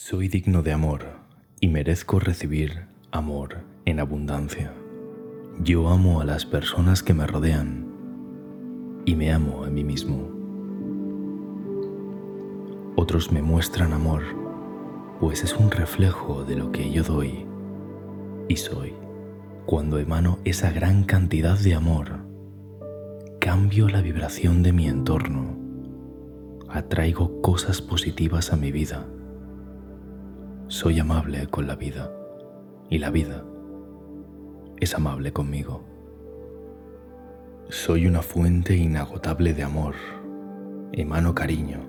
Soy digno de amor y merezco recibir amor en abundancia. Yo amo a las personas que me rodean y me amo a mí mismo. Otros me muestran amor, pues es un reflejo de lo que yo doy y soy. Cuando emano esa gran cantidad de amor, cambio la vibración de mi entorno, atraigo cosas positivas a mi vida soy amable con la vida y la vida es amable conmigo. Soy una fuente inagotable de amor, emano cariño,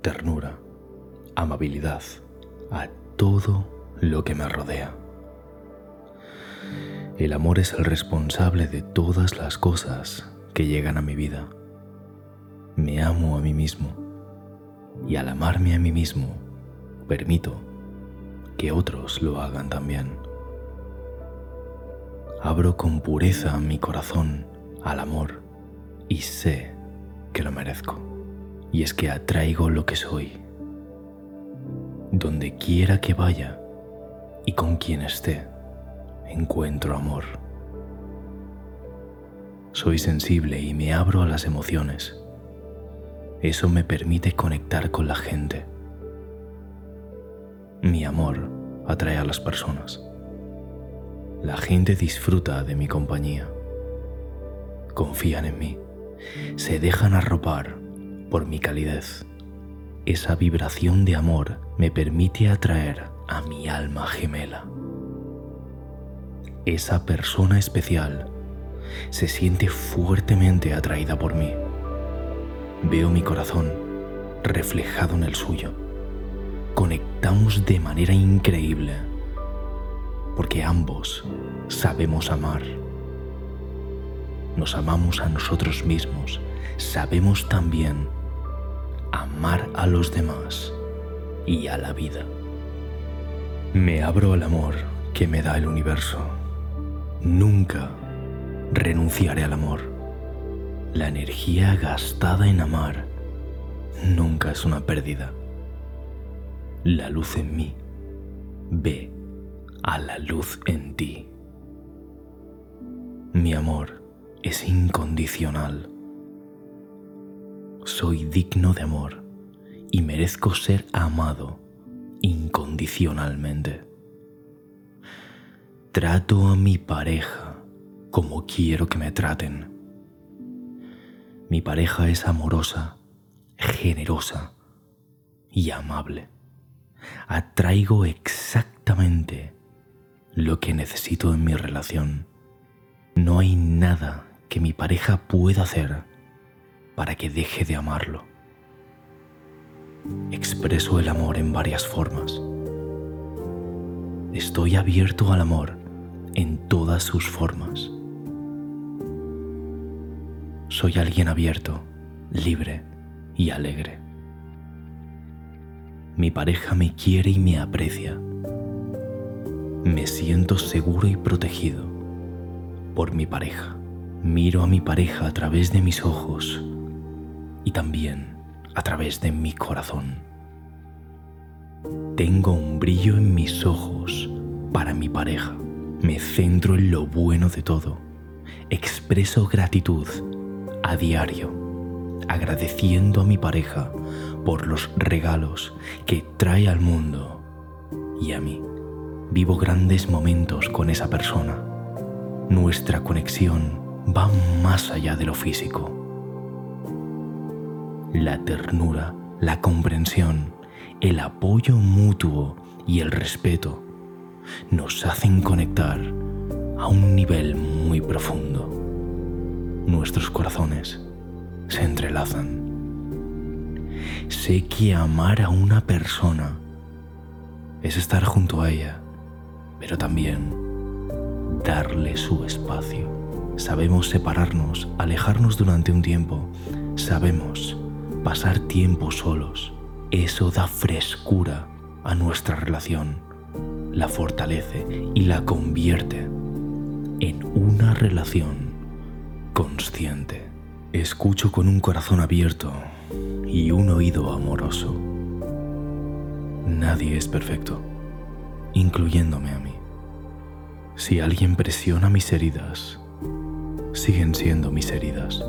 ternura, amabilidad a todo lo que me rodea. El amor es el responsable de todas las cosas que llegan a mi vida. Me amo a mí mismo y al amarme a mí mismo permito que otros lo hagan también. Abro con pureza mi corazón al amor y sé que lo merezco. Y es que atraigo lo que soy. Donde quiera que vaya y con quien esté, encuentro amor. Soy sensible y me abro a las emociones. Eso me permite conectar con la gente mi amor atrae a las personas. La gente disfruta de mi compañía. Confían en mí. Se dejan arropar por mi calidez. Esa vibración de amor me permite atraer a mi alma gemela. Esa persona especial se siente fuertemente atraída por mí. Veo mi corazón reflejado en el suyo conectamos de manera increíble, porque ambos sabemos amar. Nos amamos a nosotros mismos, sabemos también amar a los demás y a la vida. Me abro al amor que me da el universo. Nunca renunciaré al amor. La energía gastada en amar nunca es una pérdida la luz en mí ve a la luz en ti. Mi amor es incondicional. Soy digno de amor y merezco ser amado incondicionalmente. Trato a mi pareja como quiero que me traten. Mi pareja es amorosa, generosa y amable atraigo exactamente lo que necesito en mi relación. No hay nada que mi pareja pueda hacer para que deje de amarlo. Expreso el amor en varias formas. Estoy abierto al amor en todas sus formas. Soy alguien abierto, libre y alegre. Mi pareja me quiere y me aprecia. Me siento seguro y protegido por mi pareja. Miro a mi pareja a través de mis ojos y también a través de mi corazón. Tengo un brillo en mis ojos para mi pareja. Me centro en lo bueno de todo. Expreso gratitud a diario, agradeciendo a mi pareja por los regalos que trae al mundo y a mí. Vivo grandes momentos con esa persona. Nuestra conexión va más allá de lo físico. La ternura, la comprensión, el apoyo mutuo y el respeto nos hacen conectar a un nivel muy profundo. Nuestros corazones se entrelazan sé que amar a una persona es estar junto a ella, pero también darle su espacio. Sabemos separarnos, alejarnos durante un tiempo, sabemos pasar tiempo solos. Eso da frescura a nuestra relación, la fortalece y la convierte en una relación consciente. Escucho con un corazón abierto y un oído amoroso. Nadie es perfecto, incluyéndome a mí. Si alguien presiona mis heridas, siguen siendo mis heridas,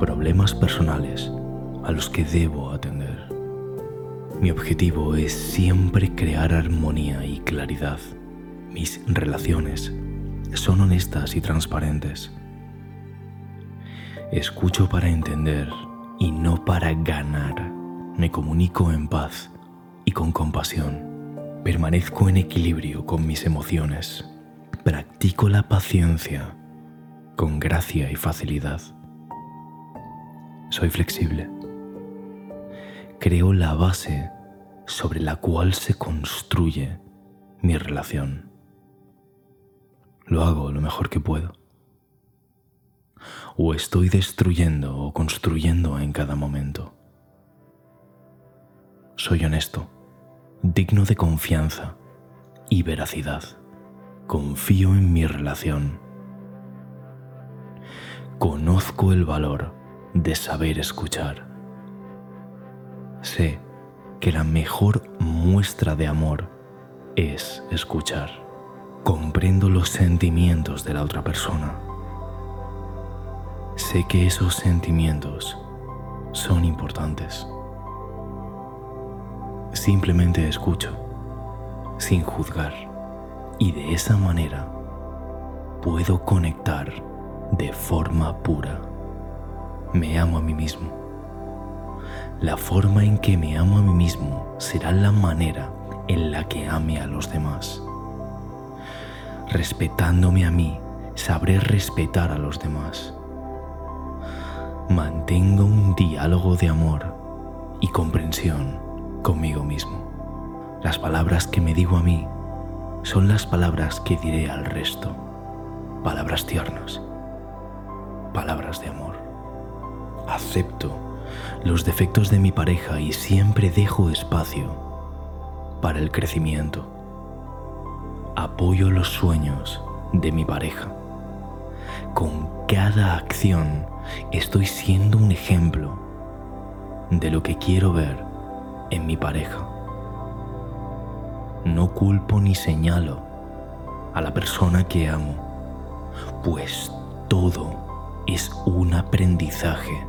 problemas personales a los que debo atender. Mi objetivo es siempre crear armonía y claridad. Mis relaciones son honestas y transparentes. Escucho para entender y no para ganar. Me comunico en paz y con compasión. Permanezco en equilibrio con mis emociones. Practico la paciencia con gracia y facilidad. Soy flexible. Creo la base sobre la cual se construye mi relación. Lo hago lo mejor que puedo. O estoy destruyendo o construyendo en cada momento. Soy honesto, digno de confianza y veracidad. Confío en mi relación. Conozco el valor de saber escuchar. Sé que la mejor muestra de amor es escuchar. Comprendo los sentimientos de la otra persona. Sé que esos sentimientos son importantes. Simplemente escucho, sin juzgar, y de esa manera puedo conectar de forma pura. Me amo a mí mismo. La forma en que me amo a mí mismo será la manera en la que ame a los demás. Respetándome a mí, sabré respetar a los demás. Mantengo un diálogo de amor y comprensión conmigo mismo. Las palabras que me digo a mí son las palabras que diré al resto. Palabras tiernas. Palabras de amor. Acepto los defectos de mi pareja y siempre dejo espacio para el crecimiento. Apoyo los sueños de mi pareja. Con cada acción estoy siendo un ejemplo de lo que quiero ver en mi pareja. No culpo ni señalo a la persona que amo, pues todo es un aprendizaje.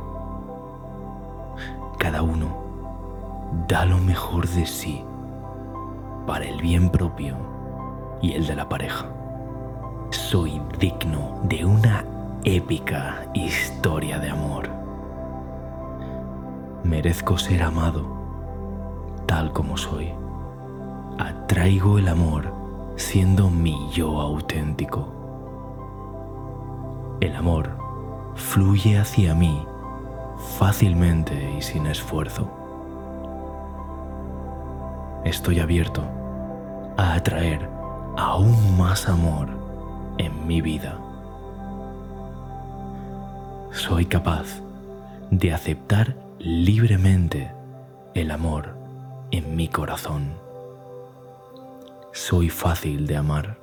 Cada uno da lo mejor de sí para el bien propio y el de la pareja. Soy digno de una épica historia de amor. Merezco ser amado tal como soy. Atraigo el amor siendo mi yo auténtico. El amor fluye hacia mí fácilmente y sin esfuerzo. Estoy abierto a atraer aún más amor en mi vida. Soy capaz de aceptar libremente el amor en mi corazón. Soy fácil de amar.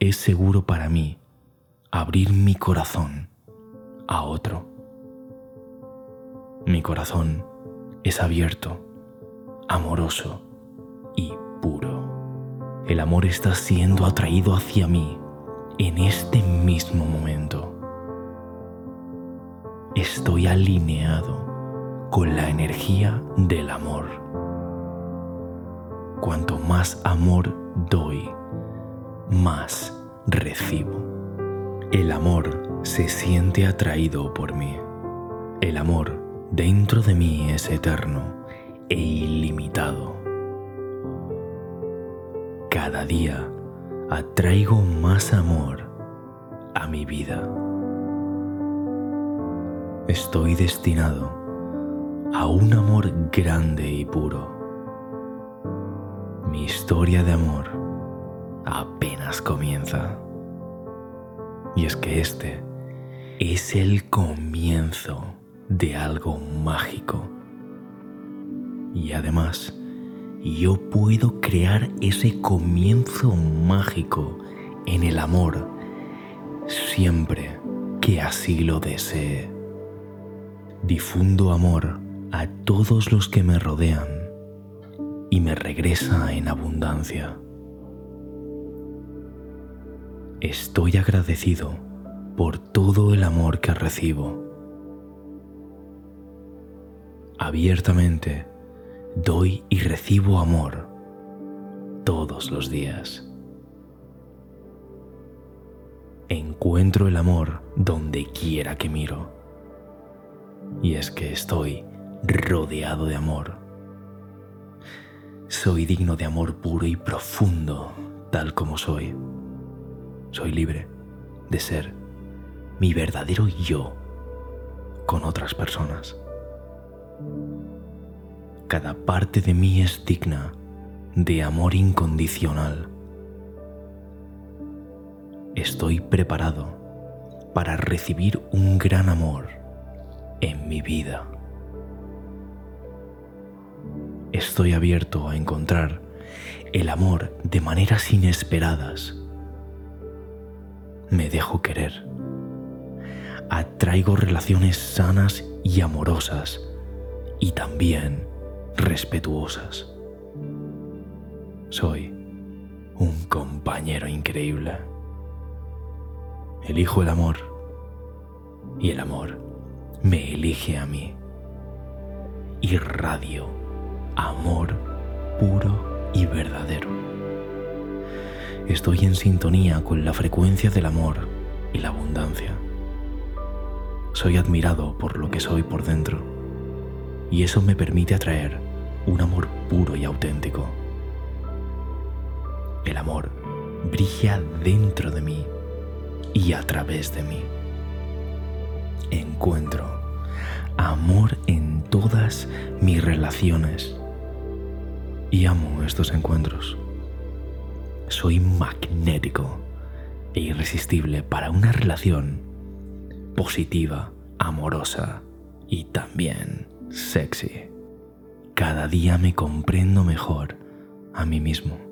Es seguro para mí abrir mi corazón a otro. Mi corazón es abierto, amoroso y puro. El amor está siendo atraído hacia mí en este mismo momento. Estoy alineado con la energía del amor. Cuanto más amor doy, más recibo. El amor se siente atraído por mí. El amor dentro de mí es eterno e ilimitado. Cada día atraigo más amor a mi vida. Estoy destinado a un amor grande y puro. Mi historia de amor apenas comienza. Y es que este es el comienzo de algo mágico. Y además, yo puedo crear ese comienzo mágico en el amor siempre que así lo desee. Difundo amor a todos los que me rodean y me regresa en abundancia. Estoy agradecido por todo el amor que recibo. Abiertamente doy y recibo amor todos los días. Encuentro el amor donde quiera que miro. Y es que estoy rodeado de amor. Soy digno de amor puro y profundo, tal como soy. Soy libre de ser mi verdadero yo con otras personas. Cada parte de mí es digna de amor incondicional. Estoy preparado para recibir un gran amor en mi vida. Estoy abierto a encontrar el amor de maneras inesperadas. Me dejo querer. Atraigo relaciones sanas y amorosas y también respetuosas. Soy un compañero increíble. Elijo el amor y el amor me elige a mí. Irradio amor puro y verdadero. Estoy en sintonía con la frecuencia del amor y la abundancia. Soy admirado por lo que soy por dentro y eso me permite atraer un amor puro y auténtico el amor brilla dentro de mí y a través de mí. Encuentro amor en todas mis relaciones y amo estos encuentros. Soy magnético e irresistible para una relación positiva, amorosa y también sexy. Cada día me comprendo mejor a mí mismo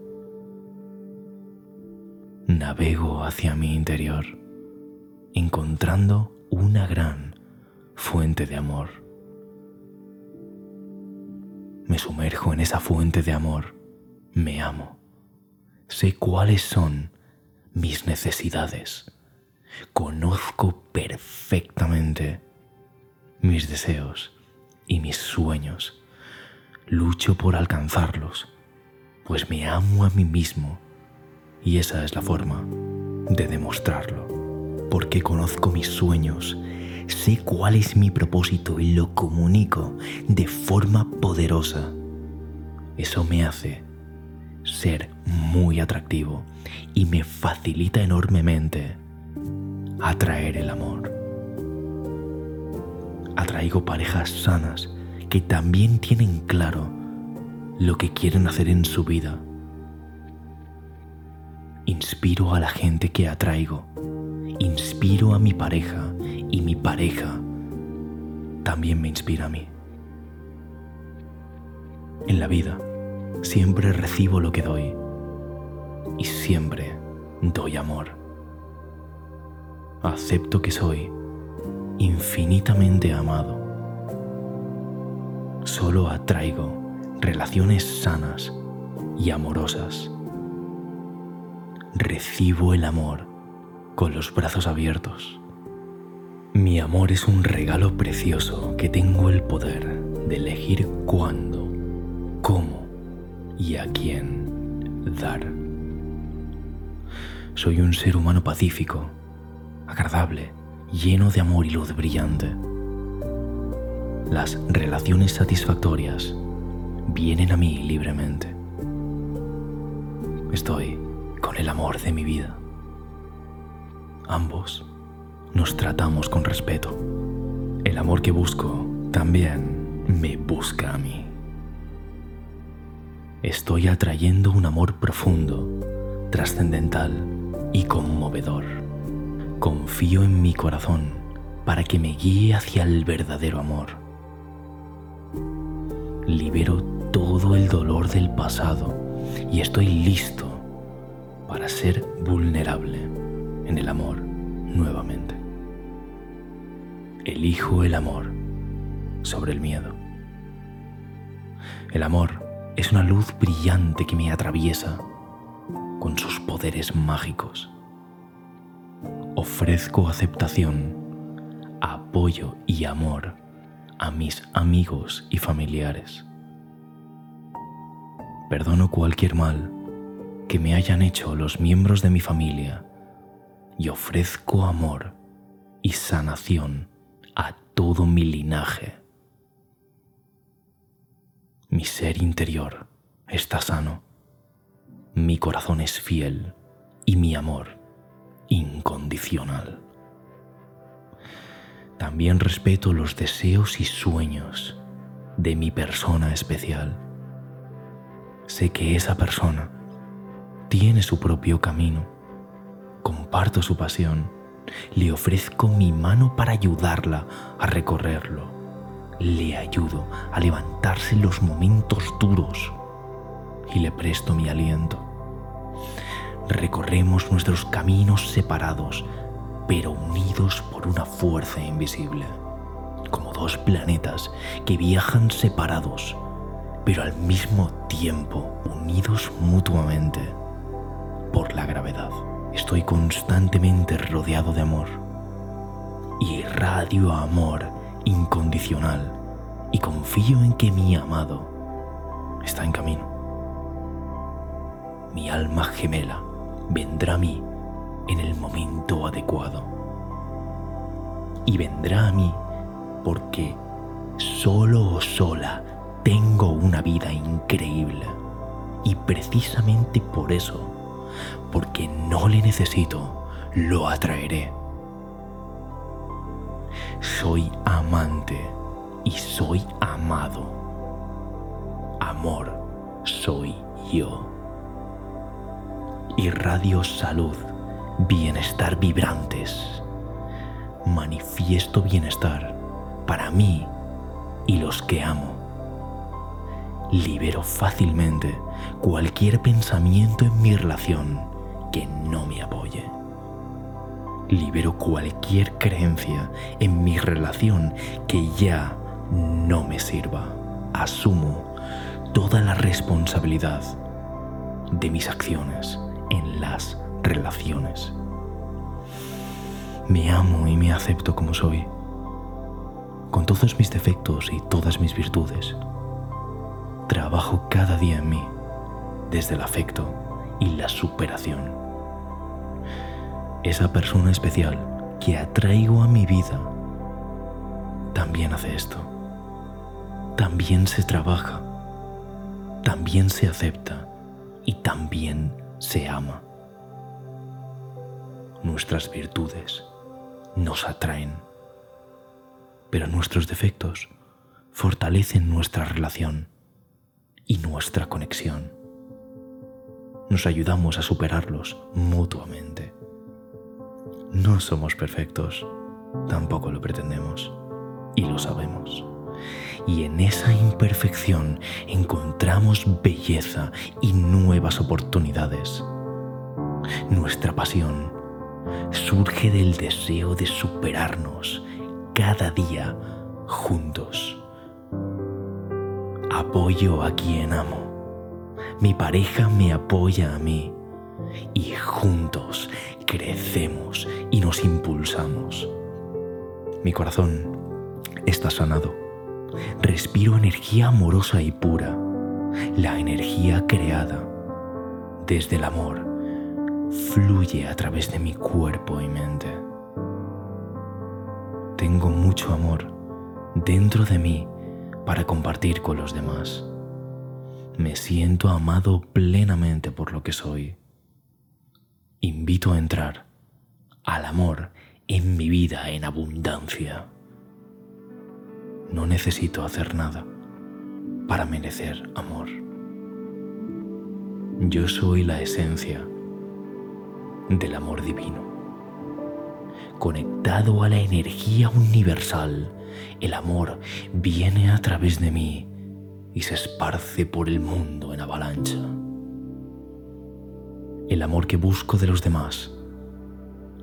navego hacia mi interior, encontrando una gran fuente de amor. Me sumerjo en esa fuente de amor, me amo, sé cuáles son mis necesidades, conozco perfectamente mis deseos y mis sueños, lucho por alcanzarlos, pues me amo a mí mismo y esa es la forma de demostrarlo, porque conozco mis sueños, sé cuál es mi propósito y lo comunico de forma poderosa. Eso me hace ser muy atractivo y me facilita enormemente atraer el amor. Atraigo parejas sanas que también tienen claro lo que quieren hacer en su vida Inspiro a la gente que atraigo. Inspiro a mi pareja y mi pareja también me inspira a mí. En la vida siempre recibo lo que doy y siempre doy amor. Acepto que soy infinitamente amado. Solo atraigo relaciones sanas y amorosas recibo el amor con los brazos abiertos. Mi amor es un regalo precioso que tengo el poder de elegir cuándo, cómo y a quién dar. Soy un ser humano pacífico, agradable, lleno de amor y luz brillante. Las relaciones satisfactorias vienen a mí libremente. Estoy con el amor de mi vida. Ambos nos tratamos con respeto. El amor que busco también me busca a mí. Estoy atrayendo un amor profundo, trascendental y conmovedor. Confío en mi corazón para que me guíe hacia el verdadero amor. Libero todo el dolor del pasado y estoy listo para ser vulnerable en el amor nuevamente. Elijo el amor sobre el miedo. El amor es una luz brillante que me atraviesa con sus poderes mágicos. Ofrezco aceptación, apoyo y amor a mis amigos y familiares. Perdono cualquier mal que me hayan hecho los miembros de mi familia y ofrezco amor y sanación a todo mi linaje. Mi ser interior está sano, mi corazón es fiel y mi amor incondicional. También respeto los deseos y sueños de mi persona especial. Sé que esa persona tiene su propio camino. Comparto su pasión. Le ofrezco mi mano para ayudarla a recorrerlo. Le ayudo a levantarse en los momentos duros y le presto mi aliento. Recorremos nuestros caminos separados pero unidos por una fuerza invisible, como dos planetas que viajan separados, pero al mismo tiempo unidos mutuamente por la gravedad. Estoy constantemente rodeado de amor y irradio amor incondicional y confío en que mi amado está en camino. Mi alma gemela vendrá a mí en el momento adecuado. Y vendrá a mí porque solo o sola tengo una vida increíble. Y precisamente por eso, porque no le necesito, lo atraeré. Soy amante y soy amado. Amor soy yo. Irradio salud bienestar vibrantes. Manifiesto bienestar para mí y los que amo. Libero fácilmente cualquier pensamiento en mi relación que no me apoye. Libero cualquier creencia en mi relación que ya no me sirva. Asumo toda la responsabilidad de mis acciones en las relaciones. Me amo y me acepto como soy, con todos mis defectos y todas mis virtudes. Trabajo cada día en mí, desde el afecto y la superación. Esa persona especial que atraigo a mi vida también hace esto. También se trabaja, también se acepta y también se ama nuestras virtudes nos atraen, pero nuestros defectos fortalecen nuestra relación y nuestra conexión. Nos ayudamos a superarlos mutuamente. No somos perfectos, tampoco lo pretendemos, y lo sabemos. Y en esa imperfección encontramos belleza y nuevas oportunidades. Nuestra pasión surge del deseo de superarnos cada día juntos. Apoyo a quien amo. Mi pareja me apoya a mí y juntos crecemos y nos impulsamos. Mi corazón está sanado. Respiro energía amorosa y pura, la energía creada desde el amor fluye a través de mi cuerpo y mente. Tengo mucho amor dentro de mí para compartir con los demás. Me siento amado plenamente por lo que soy. Invito a entrar al amor en mi vida en abundancia. No necesito hacer nada para merecer amor. Yo soy la esencia del amor divino. Conectado a la energía universal, el amor viene a través de mí y se esparce por el mundo en avalancha. El amor que busco de los demás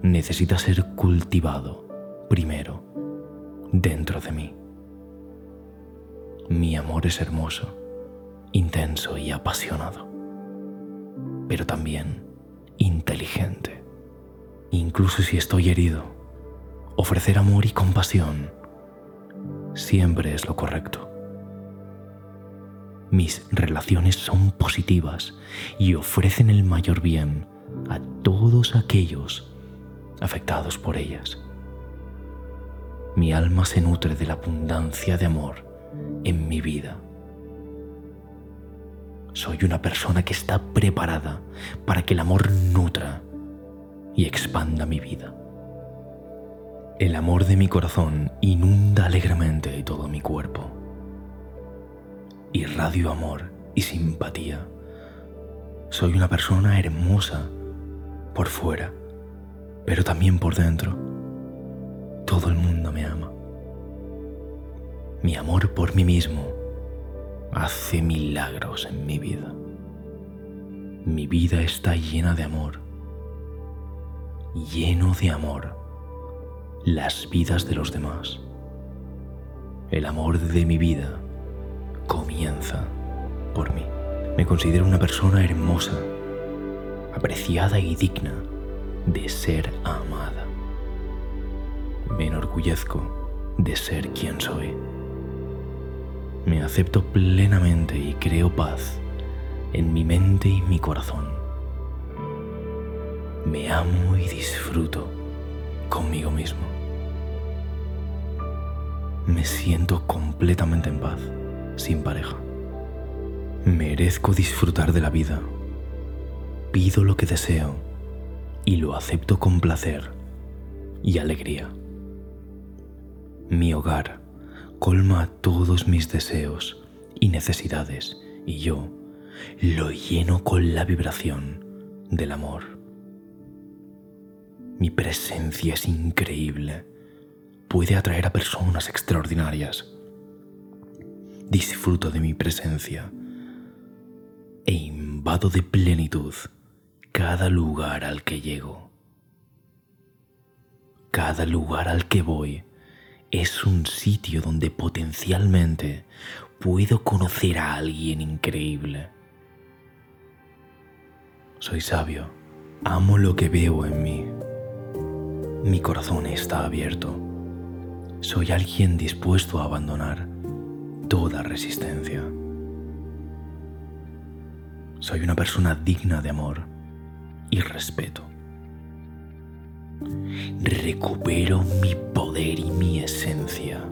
necesita ser cultivado primero dentro de mí. Mi amor es hermoso intenso y apasionado, pero también inteligente. Incluso si estoy herido, ofrecer amor y compasión siempre es lo correcto. Mis relaciones son positivas y ofrecen el mayor bien a todos aquellos afectados por ellas. Mi alma se nutre de la abundancia de amor en mi vida. Soy una persona que está preparada para que el amor nutra y expanda mi vida. El amor de mi corazón inunda alegremente todo mi cuerpo irradio amor y simpatía. Soy una persona hermosa por fuera, pero también por dentro. Todo el mundo me ama. Mi amor por mí mismo hace milagros en mi vida. Mi vida está llena de amor, lleno de amor, las vidas de los demás. El amor de mi vida comienza por mí. Me considero una persona hermosa, apreciada y digna de ser amada. Me enorgullezco de ser quien soy. Me acepto plenamente y creo paz en mi mente y mi corazón. Me amo y disfruto conmigo mismo. Me siento completamente en paz sin pareja. Merezco disfrutar de la vida. Pido lo que deseo y lo acepto con placer y alegría. Mi hogar colma todos mis deseos y necesidades y yo lo lleno con la vibración del amor. Mi presencia es increíble. Puede atraer a personas extraordinarias disfruto de mi presencia e invado de plenitud cada lugar al que llego. Cada lugar al que voy es un sitio donde potencialmente puedo conocer a alguien increíble. Soy sabio, amo lo que veo en mí. Mi corazón está abierto. Soy alguien dispuesto a abandonar toda resistencia. Soy una persona digna de amor y respeto. Recupero mi poder y mi esencia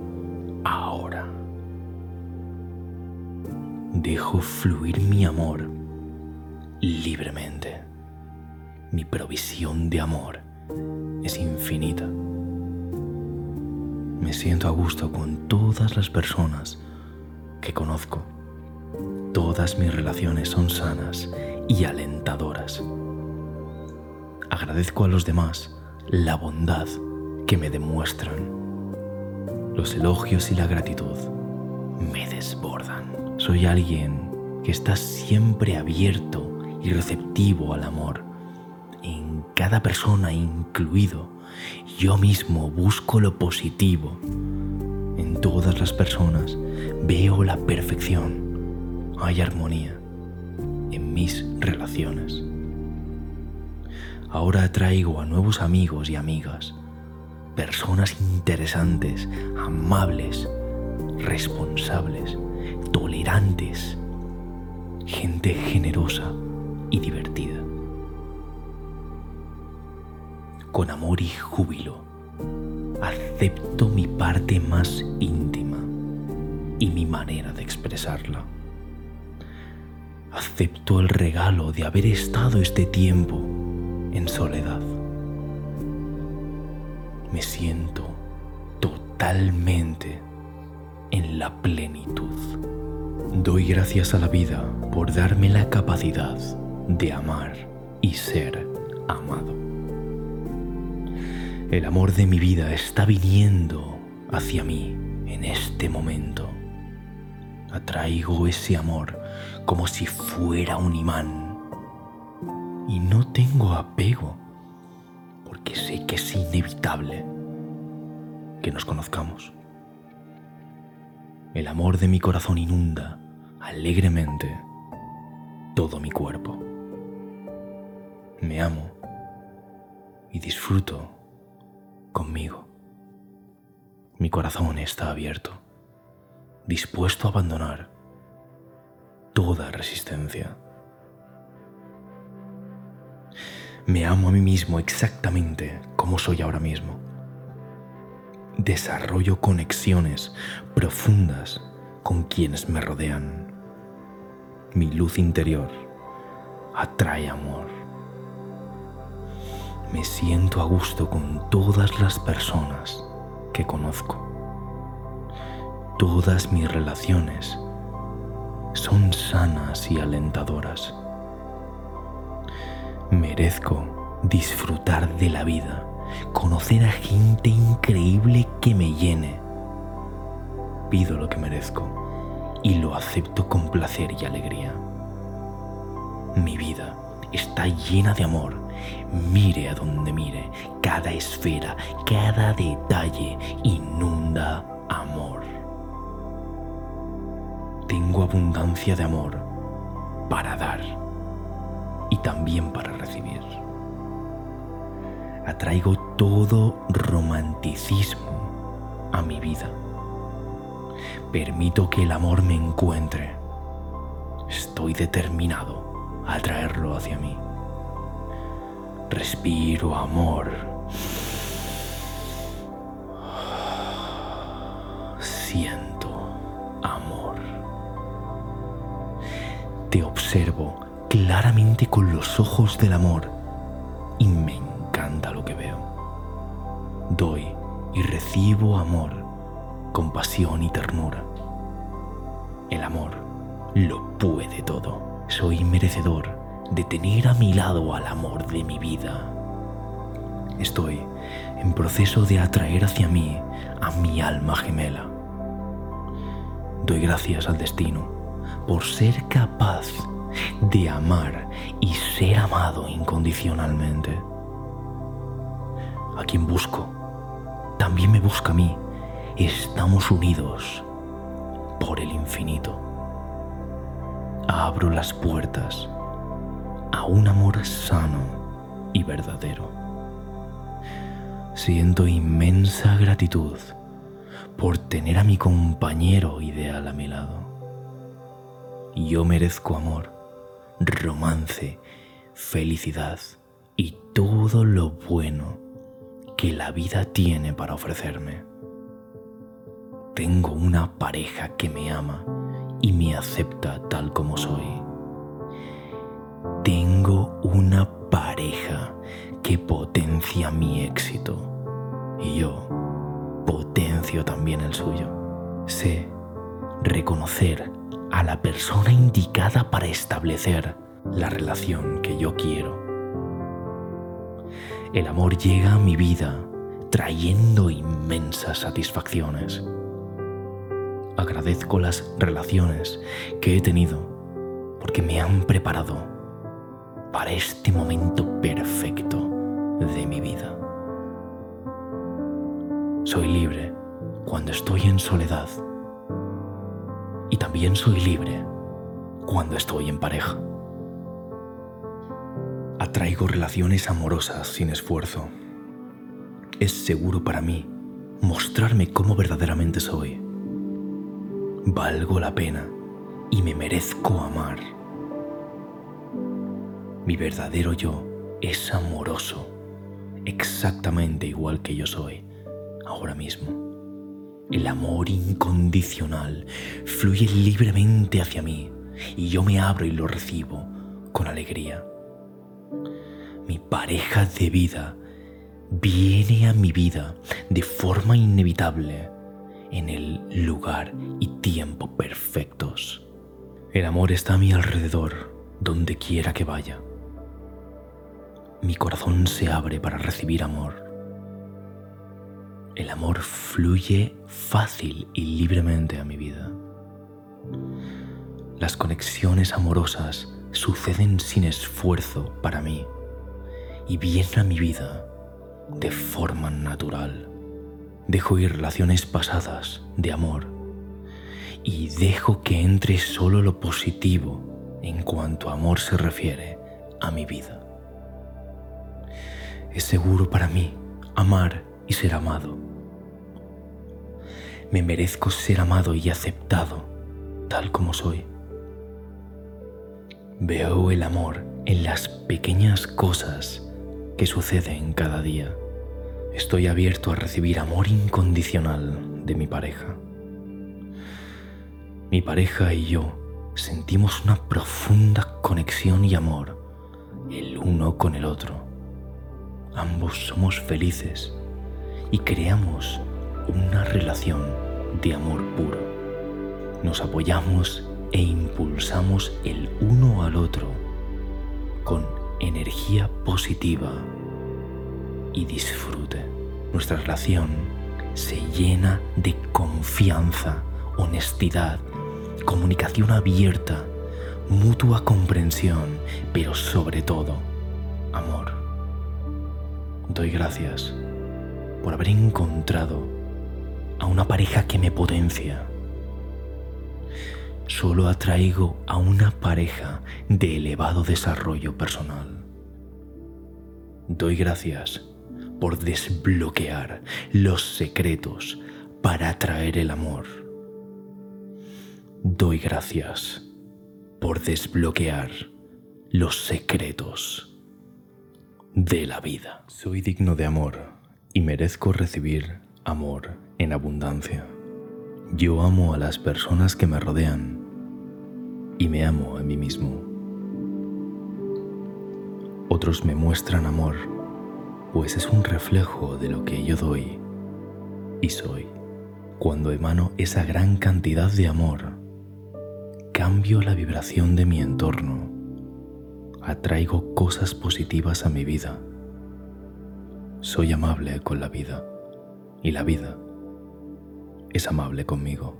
ahora. Dejo fluir mi amor libremente. Mi provisión de amor es infinita. Me siento a gusto con todas las personas que conozco. Todas mis relaciones son sanas y alentadoras. Agradezco a los demás la bondad que me demuestran. Los elogios y la gratitud me desbordan. Soy alguien que está siempre abierto y receptivo al amor. En cada persona incluido, yo mismo busco lo positivo todas las personas veo la perfección. Hay armonía en mis relaciones. Ahora atraigo a nuevos amigos y amigas, personas interesantes, amables, responsables, tolerantes, gente generosa y divertida. Con amor y júbilo acepto mi parte más íntima y mi manera de expresarla. Acepto el regalo de haber estado este tiempo en soledad. Me siento totalmente en la plenitud. Doy gracias a la vida por darme la capacidad de amar y ser amado. El amor de mi vida está viniendo hacia mí en este momento. Atraigo ese amor como si fuera un imán. Y no tengo apego, porque sé que es inevitable que nos conozcamos. El amor de mi corazón inunda alegremente todo mi cuerpo. Me amo y disfruto conmigo. Mi corazón está abierto, dispuesto a abandonar toda resistencia. Me amo a mí mismo exactamente como soy ahora mismo. Desarrollo conexiones profundas con quienes me rodean. Mi luz interior atrae amor. Me siento a gusto con todas las personas que conozco. Todas mis relaciones son sanas y alentadoras. Merezco disfrutar de la vida, conocer a gente increíble que me llene. Pido lo que merezco y lo acepto con placer y alegría. Mi vida está llena de amor. Mire a donde mire, cada esfera, cada detalle inunda amor. Tengo abundancia de amor para dar y también para recibir. Atraigo todo romanticismo a mi vida. Permito que el amor me encuentre. Estoy determinado a traerlo hacia mí. Respiro amor. Siento amor. Te observo claramente con los ojos del amor y me encanta lo que veo. Doy y recibo amor, compasión y ternura. El amor lo puede todo. Soy merecedor de tener a mi lado al amor de mi vida. Estoy en proceso de atraer hacia mí a mi alma gemela. Doy gracias al destino por ser capaz de amar y ser amado incondicionalmente. A quien busco, también me busca a mí. Estamos unidos por el infinito. Abro las puertas a un amor sano y verdadero. Siento inmensa gratitud por tener a mi compañero ideal a mi lado. Yo merezco amor romance, felicidad y todo lo bueno que la vida tiene para ofrecerme. Tengo una pareja que me ama y me acepta tal como soy. Tengo una pareja que potencia mi éxito y yo potencio también el suyo. Sé reconocer a la persona indicada para establecer la relación que yo quiero. El amor llega a mi vida trayendo inmensas satisfacciones. Agradezco las relaciones que he tenido porque me han preparado para este momento perfecto de mi vida. Soy libre cuando estoy en soledad y también soy libre cuando estoy en pareja. Atraigo relaciones amorosas sin esfuerzo. Es seguro para mí mostrarme cómo verdaderamente soy. Valgo la pena y me merezco amar. Mi verdadero yo es amoroso, exactamente igual que yo soy ahora mismo. El amor incondicional fluye libremente hacia mí y yo me abro y lo recibo con alegría. Mi pareja de vida viene a mi vida de forma inevitable en el lugar y tiempo perfectos. El amor está a mi alrededor, donde quiera que vaya. Mi corazón se abre para recibir amor el amor fluye fácil y libremente a mi vida. Las conexiones amorosas suceden sin esfuerzo para mí y vienen a mi vida de forma natural. Dejo ir relaciones pasadas de amor y dejo que entre solo lo positivo en cuanto a amor se refiere a mi vida. Es seguro para mí amar y ser amado. Me merezco ser amado y aceptado tal como soy. Veo el amor en las pequeñas cosas que suceden cada día. Estoy abierto a recibir amor incondicional de mi pareja. Mi pareja y yo sentimos una profunda conexión y amor el uno con el otro. Ambos somos felices y creamos una relación de amor puro. Nos apoyamos e impulsamos el uno al otro con energía positiva y disfrute. Nuestra relación se llena de confianza, honestidad, comunicación abierta, mutua comprensión, pero sobre todo amor. Doy gracias por haber encontrado a una pareja que me potencia. Solo atraigo a una pareja de elevado desarrollo personal. Doy gracias por desbloquear los secretos para atraer el amor. Doy gracias por desbloquear los secretos de la vida. Soy digno de amor y merezco recibir amor en abundancia. Yo amo a las personas que me rodean y me amo a mí mismo. Otros me muestran amor, pues es un reflejo de lo que yo doy y soy. Cuando emano esa gran cantidad de amor, cambio la vibración de mi entorno, atraigo cosas positivas a mi vida. Soy amable con la vida y la vida es amable conmigo.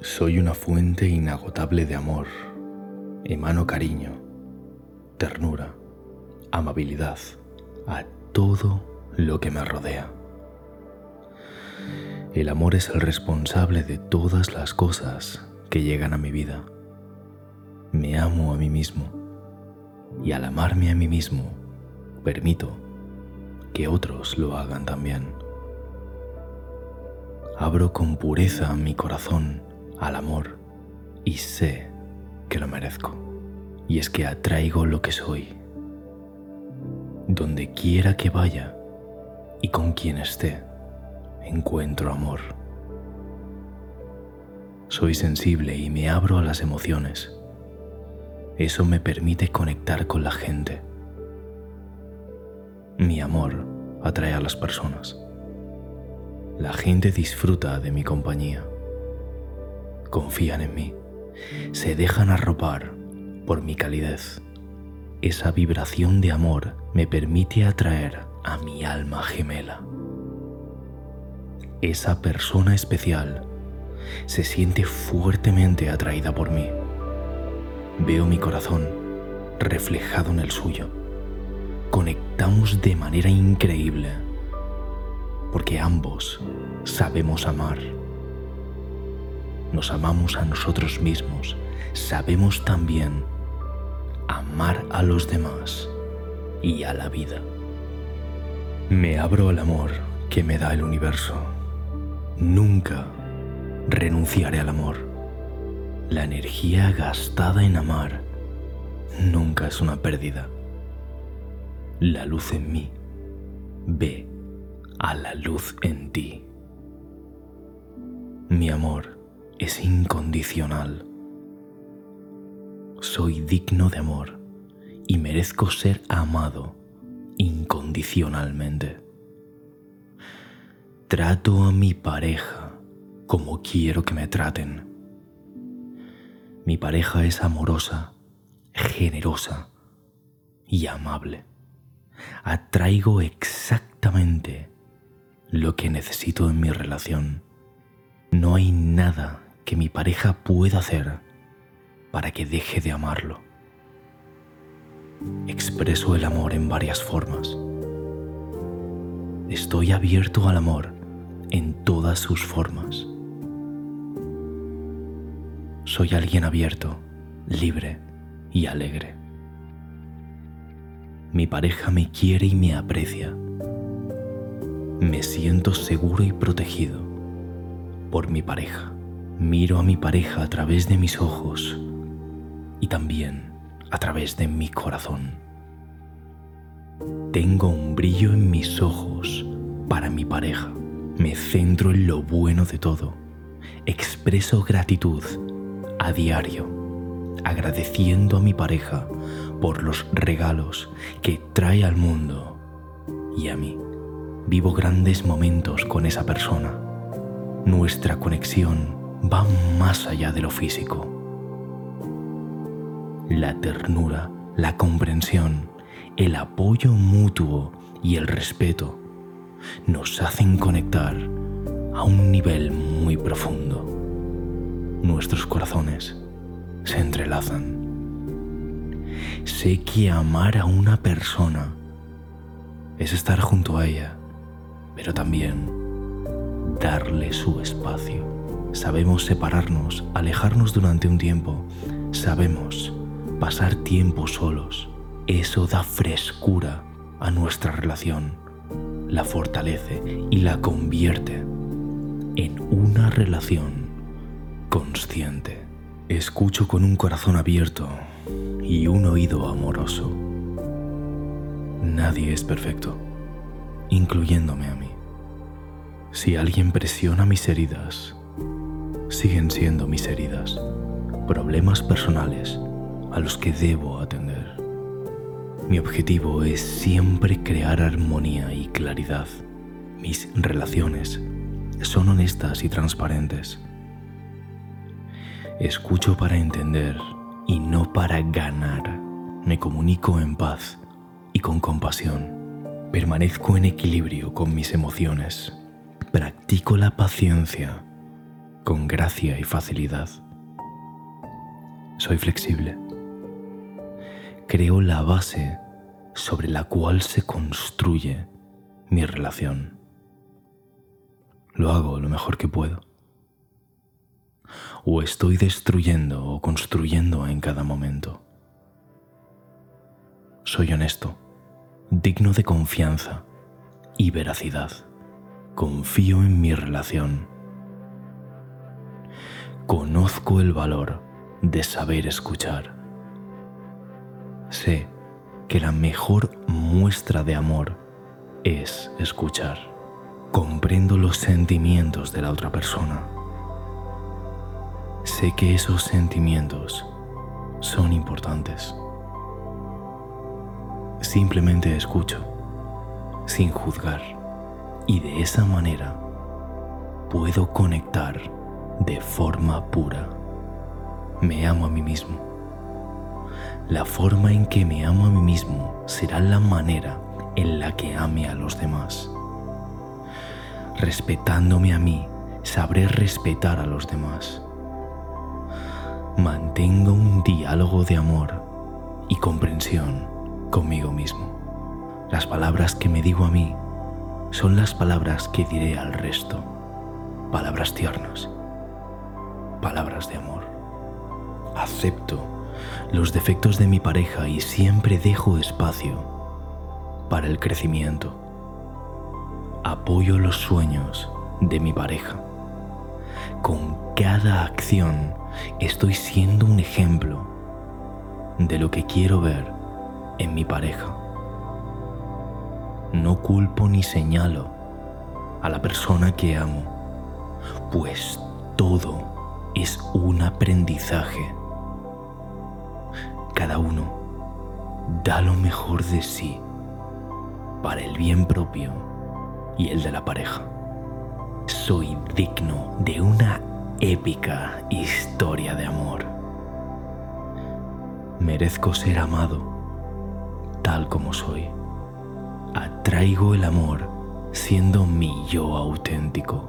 Soy una fuente inagotable de amor, emano cariño, ternura, amabilidad a todo lo que me rodea. El amor es el responsable de todas las cosas que llegan a mi vida. Me amo a mí mismo y al amarme a mí mismo permito que otros lo hagan también. Abro con pureza mi corazón al amor y sé que lo merezco. Y es que atraigo lo que soy. Donde quiera que vaya y con quien esté, encuentro amor. Soy sensible y me abro a las emociones. Eso me permite conectar con la gente. Mi amor atrae a las personas. La gente disfruta de mi compañía. Confían en mí. Se dejan arropar por mi calidez. Esa vibración de amor me permite atraer a mi alma gemela. Esa persona especial se siente fuertemente atraída por mí. Veo mi corazón reflejado en el suyo. Conectamos de manera increíble porque ambos sabemos amar. Nos amamos a nosotros mismos, sabemos también amar a los demás y a la vida. Me abro al amor que me da el universo. Nunca renunciaré al amor. La energía gastada en amar nunca es una pérdida. La luz en mí ve a la luz en ti. Mi amor es incondicional. Soy digno de amor y merezco ser amado incondicionalmente. Trato a mi pareja como quiero que me traten. Mi pareja es amorosa, generosa y amable. Atraigo exactamente lo que necesito en mi relación. No hay nada que mi pareja pueda hacer para que deje de amarlo. Expreso el amor en varias formas. Estoy abierto al amor en todas sus formas. Soy alguien abierto, libre y alegre. Mi pareja me quiere y me aprecia. Me siento seguro y protegido por mi pareja. Miro a mi pareja a través de mis ojos y también a través de mi corazón. Tengo un brillo en mis ojos para mi pareja. Me centro en lo bueno de todo. Expreso gratitud a diario, agradeciendo a mi pareja por los regalos que trae al mundo y a mí. Vivo grandes momentos con esa persona. Nuestra conexión va más allá de lo físico. La ternura, la comprensión, el apoyo mutuo y el respeto nos hacen conectar a un nivel muy profundo. Nuestros corazones se entrelazan. Sé que amar a una persona es estar junto a ella, pero también darle su espacio. Sabemos separarnos, alejarnos durante un tiempo. Sabemos pasar tiempo solos. Eso da frescura a nuestra relación, la fortalece y la convierte en una relación consciente. Escucho con un corazón abierto y un oído amoroso. Nadie es perfecto, incluyéndome a mí. Si alguien presiona mis heridas, siguen siendo mis heridas, problemas personales a los que debo atender. Mi objetivo es siempre crear armonía y claridad. Mis relaciones son honestas y transparentes. Escucho para entender y no para ganar. Me comunico en paz y con compasión. Permanezco en equilibrio con mis emociones. Practico la paciencia con gracia y facilidad. Soy flexible. Creo la base sobre la cual se construye mi relación. Lo hago lo mejor que puedo. O estoy destruyendo o construyendo en cada momento. Soy honesto, digno de confianza y veracidad. Confío en mi relación conozco el valor de saber escuchar. Sé que la mejor muestra de amor es escuchar. Comprendo los sentimientos de la otra persona. Sé que esos sentimientos son importantes. Simplemente escucho, sin juzgar, y de esa manera puedo conectar de forma pura. Me amo a mí mismo. La forma en que me amo a mí mismo será la manera en la que ame a los demás. Respetándome a mí, sabré respetar a los demás. Mantengo un diálogo de amor y comprensión conmigo mismo. Las palabras que me digo a mí son las palabras que diré al resto. Palabras tiernas palabras de amor. Acepto los defectos de mi pareja y siempre dejo espacio para el crecimiento. Apoyo los sueños de mi pareja. Con cada acción estoy siendo un ejemplo de lo que quiero ver en mi pareja. No culpo ni señalo a la persona que amo, pues todo es un aprendizaje. Cada uno da lo mejor de sí para el bien propio y el de la pareja. Soy digno de una épica historia de amor. Merezco ser amado tal como soy. Atraigo el amor siendo mi yo auténtico.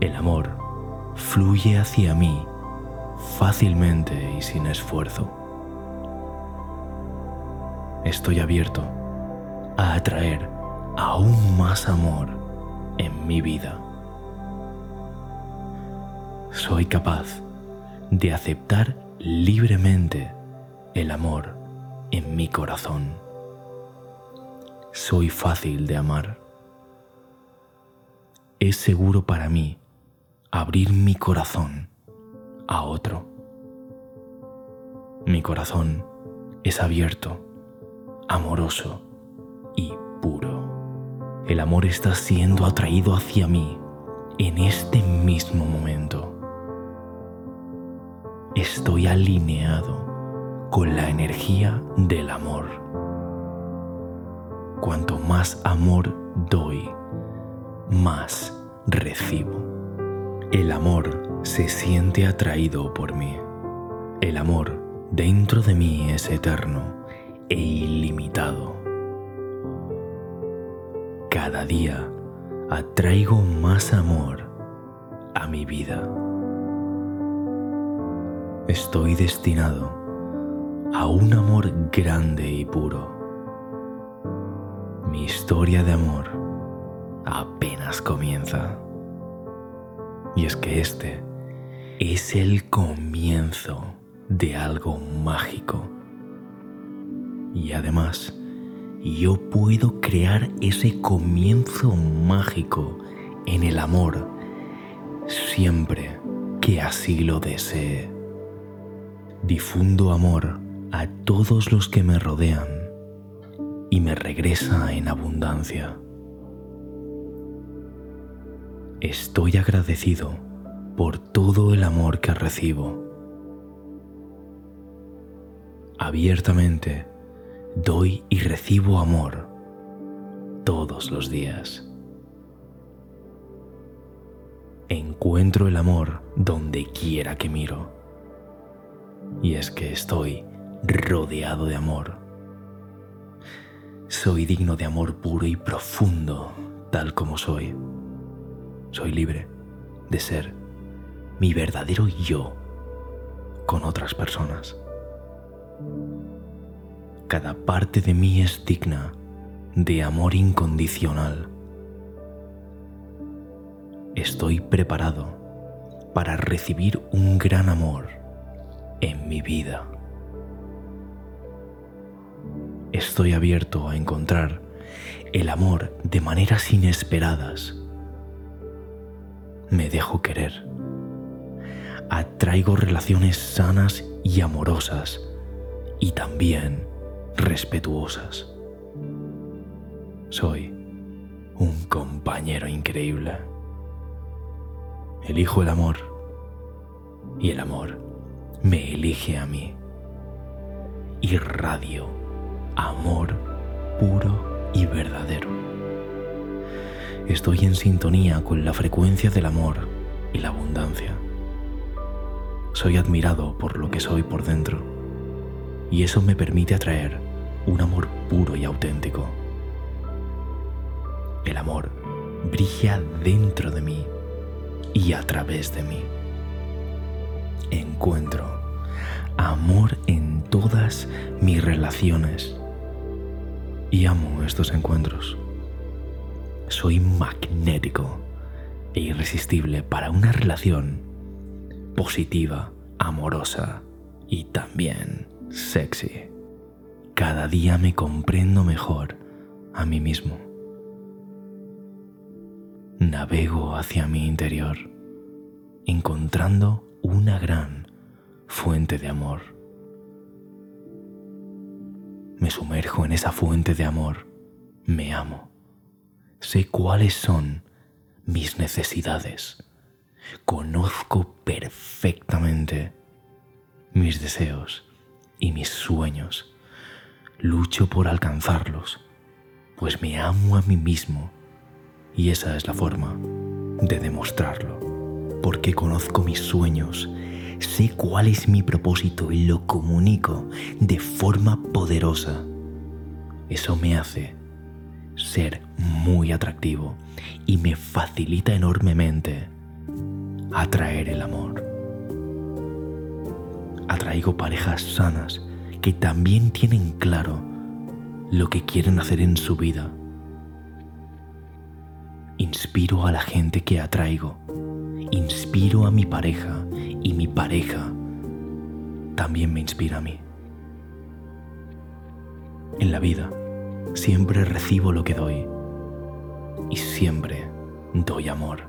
El amor fluye hacia mí fácilmente y sin esfuerzo. Estoy abierto a atraer aún más amor en mi vida. Soy capaz de aceptar libremente el amor en mi corazón. Soy fácil de amar. Es seguro para mí abrir mi corazón a otro. Mi corazón es abierto, amoroso y puro. El amor está siendo atraído hacia mí en este mismo momento. Estoy alineado con la energía del amor. Cuanto más amor doy, más recibo. El amor se siente atraído por mí. El amor dentro de mí es eterno e ilimitado. Cada día atraigo más amor a mi vida. Estoy destinado a un amor grande y puro. Mi historia de amor apenas comienza. Y es que este es el comienzo de algo mágico. Y además, yo puedo crear ese comienzo mágico en el amor siempre que así lo desee. Difundo amor a todos los que me rodean y me regresa en abundancia. Estoy agradecido por todo el amor que recibo abiertamente doy y recibo amor todos los días. Encuentro el amor donde quiera que miro. Y es que estoy rodeado de amor. Soy digno de amor puro y profundo tal como soy. Soy libre de ser mi verdadero yo con otras personas. Cada parte de mí es digna de amor incondicional. Estoy preparado para recibir un gran amor en mi vida. Estoy abierto a encontrar el amor de maneras inesperadas. Me dejo querer. Atraigo relaciones sanas y amorosas y también respetuosas. Soy un compañero increíble. Elijo el amor y el amor me elige a mí. Irradio amor puro y verdadero. Estoy en sintonía con la frecuencia del amor y la abundancia. Soy admirado por lo que soy por dentro y eso me permite atraer un amor puro y auténtico. El amor brilla dentro de mí y a través de mí. Encuentro amor en todas mis relaciones y amo estos encuentros. Soy magnético e irresistible para una relación positiva, amorosa y también sexy. Cada día me comprendo mejor a mí mismo. Navego hacia mi interior, encontrando una gran fuente de amor. Me sumerjo en esa fuente de amor, me amo, sé cuáles son mis necesidades, conozco perfectamente mis deseos y mis sueños. Lucho por alcanzarlos, pues me amo a mí mismo y esa es la forma de demostrarlo, porque conozco mis sueños, sé cuál es mi propósito y lo comunico de forma poderosa. Eso me hace ser muy atractivo y me facilita enormemente atraer el amor atraigo parejas sanas que también tienen claro lo que quieren hacer en su vida. Inspiro a la gente que atraigo inspiro a mi pareja y mi pareja también me inspira a mí. En la vida siempre recibo lo que doy y siempre doy amor.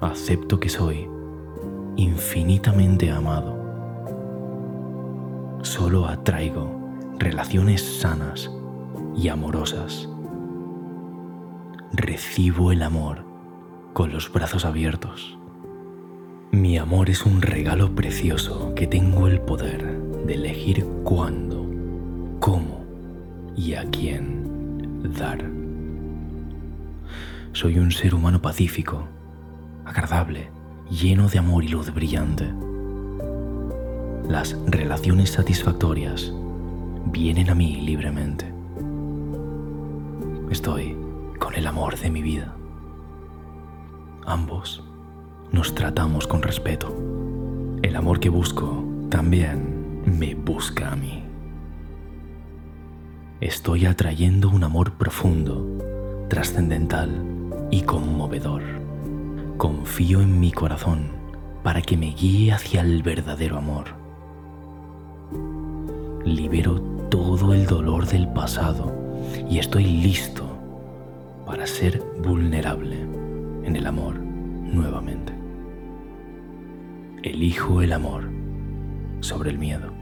Acepto que soy infinitamente amado. Solo atraigo relaciones sanas y amorosas. Recibo el amor con los brazos abiertos. Mi amor es un regalo precioso que tengo el poder de elegir cuándo, cómo y a quién dar. Soy un ser humano pacífico, agradable, lleno de amor y luz brillante. Las relaciones satisfactorias vienen a mí libremente. Estoy con el amor de mi vida. Ambos nos tratamos con respeto. El amor que busco también me busca a mí. Estoy atrayendo un amor profundo, trascendental y conmovedor. Confío en mi corazón para que me guíe hacia el verdadero amor. Libero todo el dolor del pasado y estoy listo para ser vulnerable en el amor nuevamente. Elijo el amor sobre el miedo.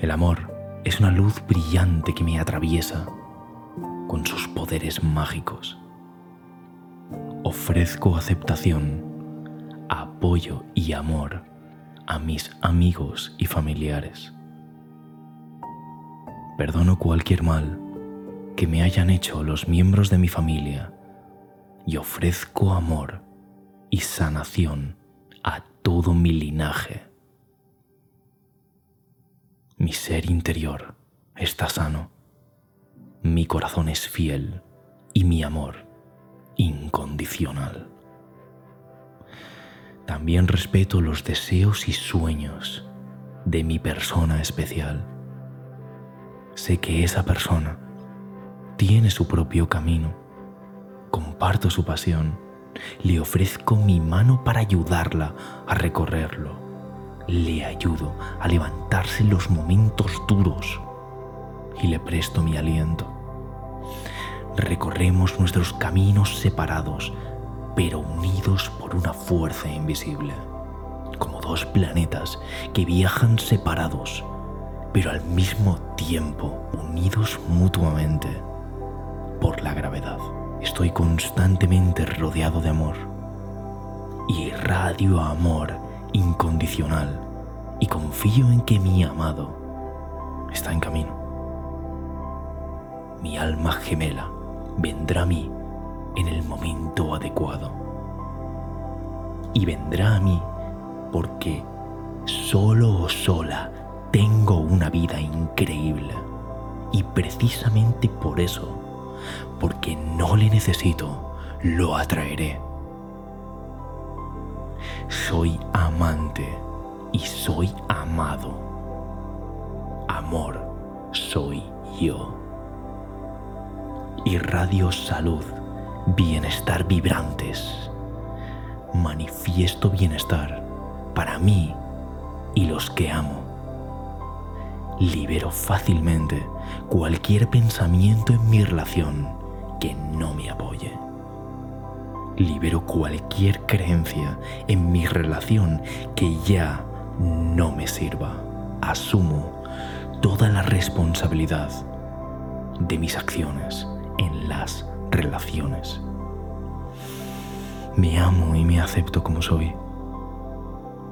El amor es una luz brillante que me atraviesa con sus poderes mágicos. Ofrezco aceptación, apoyo y amor a mis amigos y familiares. Perdono cualquier mal que me hayan hecho los miembros de mi familia y ofrezco amor y sanación a todo mi linaje. Mi ser interior está sano, mi corazón es fiel y mi amor incondicional. También respeto los deseos y sueños de mi persona especial. Sé que esa persona tiene su propio camino. Comparto su pasión. Le ofrezco mi mano para ayudarla a recorrerlo. Le ayudo a levantarse en los momentos duros y le presto mi aliento. Recorremos nuestros caminos separados, pero unidos por una fuerza invisible, como dos planetas que viajan separados, pero al mismo tiempo unidos mutuamente por la gravedad. Estoy constantemente rodeado de amor. Irradio amor incondicional y confío en que mi amado está en camino. Mi alma gemela vendrá a mí en el momento adecuado. Y vendrá a mí porque solo o sola tengo una vida increíble. Y precisamente por eso porque no le necesito, lo atraeré. Soy amante y soy amado. Amor soy yo. Irradio salud, bienestar vibrantes. Manifiesto bienestar para mí y los que amo. Libero fácilmente cualquier pensamiento en mi relación que no me apoye. Libero cualquier creencia en mi relación que ya no me sirva. Asumo toda la responsabilidad de mis acciones en las relaciones. Me amo y me acepto como soy,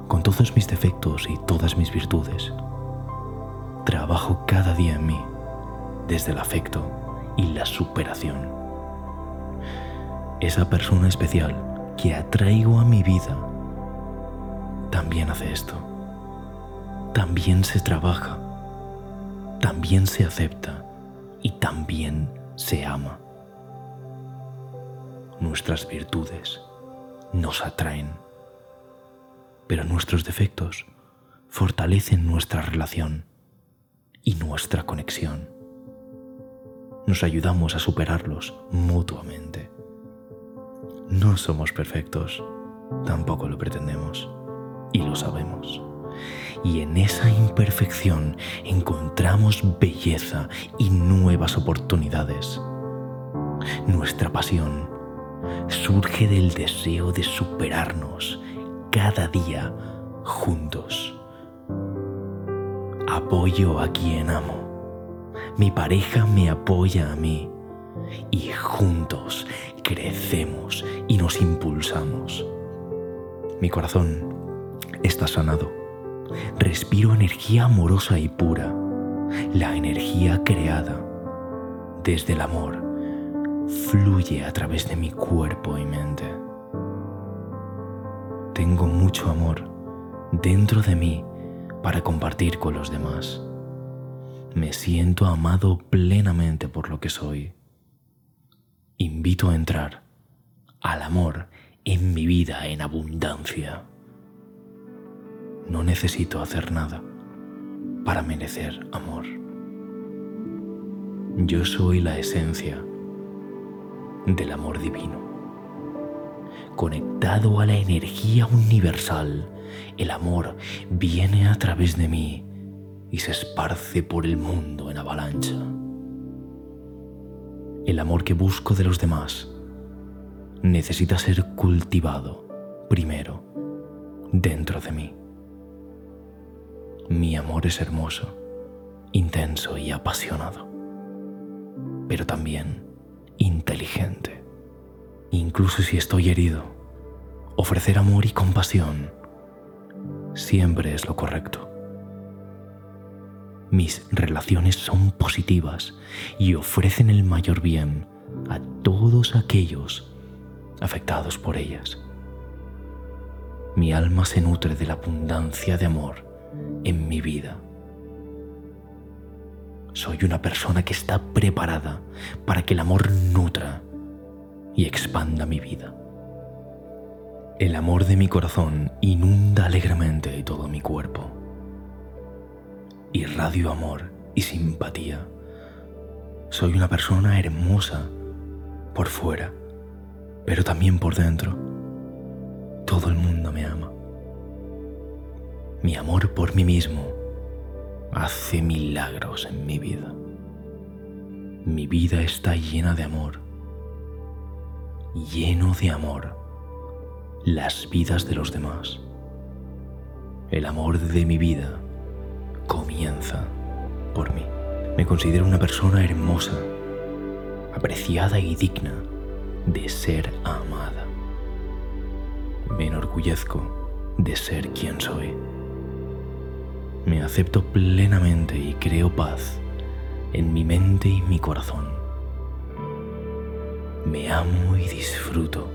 con todos mis defectos y todas mis virtudes. Trabajo cada día en mí desde el afecto y la superación. Esa persona especial que atraigo a mi vida también hace esto. También se trabaja, también se acepta y también se ama. Nuestras virtudes nos atraen, pero nuestros defectos fortalecen nuestra relación y nuestra conexión nos ayudamos a superarlos mutuamente. No somos perfectos, tampoco lo pretendemos, y lo sabemos. Y en esa imperfección encontramos belleza y nuevas oportunidades. Nuestra pasión surge del deseo de superarnos cada día juntos. Apoyo a quien amo. Mi pareja me apoya a mí. Y juntos crecemos y nos impulsamos. Mi corazón está sanado. Respiro energía amorosa y pura, la energía creada desde el amor fluye a través de mi cuerpo y mente. Tengo mucho amor dentro de mí para compartir con los demás. Me siento amado plenamente por lo que soy. Invito a entrar al amor en mi vida en abundancia. No necesito hacer nada para merecer amor. Yo soy la esencia del amor divino. Conectado a la energía universal, el amor viene a través de mí y se esparce por el mundo en avalancha. El amor que busco de los demás necesita ser cultivado primero dentro de mí. Mi amor es hermoso, intenso y apasionado, pero también inteligente. Incluso si estoy herido, ofrecer amor y compasión siempre es lo correcto. Mis relaciones son positivas y ofrecen el mayor bien a todos aquellos afectados por ellas. Mi alma se nutre de la abundancia de amor en mi vida soy una persona que está preparada para que el amor nutra y expanda mi vida. El amor de mi corazón inunda alegremente todo mi cuerpo. Irradio amor y simpatía. Soy una persona hermosa por fuera, pero también por dentro. Todo el mundo me ama. Mi amor por mí mismo hace milagros en mi vida. Mi vida está llena de amor, lleno de amor, las vidas de los demás. El amor de mi vida comienza por mí. Me considero una persona hermosa, apreciada y digna de ser amada. Me enorgullezco de ser quien soy. Me acepto plenamente y creo paz en mi mente y mi corazón. Me amo y disfruto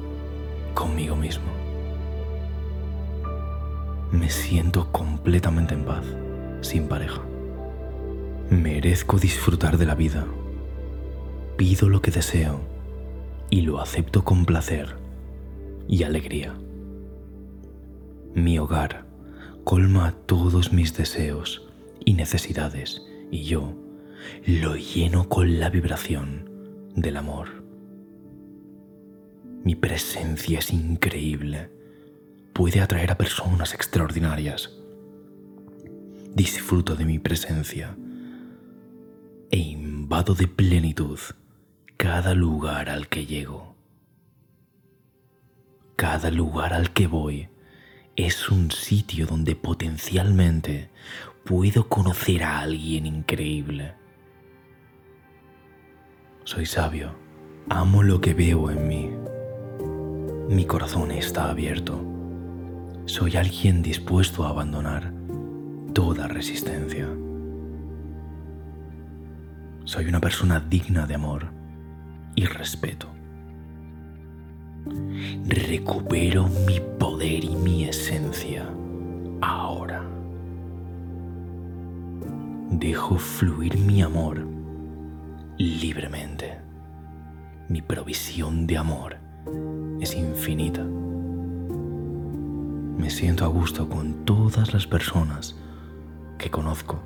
conmigo mismo. Me siento completamente en paz, sin pareja. Merezco disfrutar de la vida. Pido lo que deseo y lo acepto con placer y alegría. Mi hogar colma todos mis deseos y necesidades y yo lo lleno con la vibración del amor. Mi presencia es increíble. Puede atraer a personas extraordinarias. Disfruto de mi presencia e invado de plenitud cada lugar al que llego. Cada lugar al que voy es un sitio donde potencialmente puedo conocer a alguien increíble. Soy sabio, amo lo que veo en mí. Mi corazón está abierto. Soy alguien dispuesto a abandonar toda resistencia. Soy una persona digna de amor y respeto. Recupero mi poder y mi esencia ahora. Dejo fluir mi amor libremente. Mi provisión de amor es infinita. Me siento a gusto con todas las personas que conozco.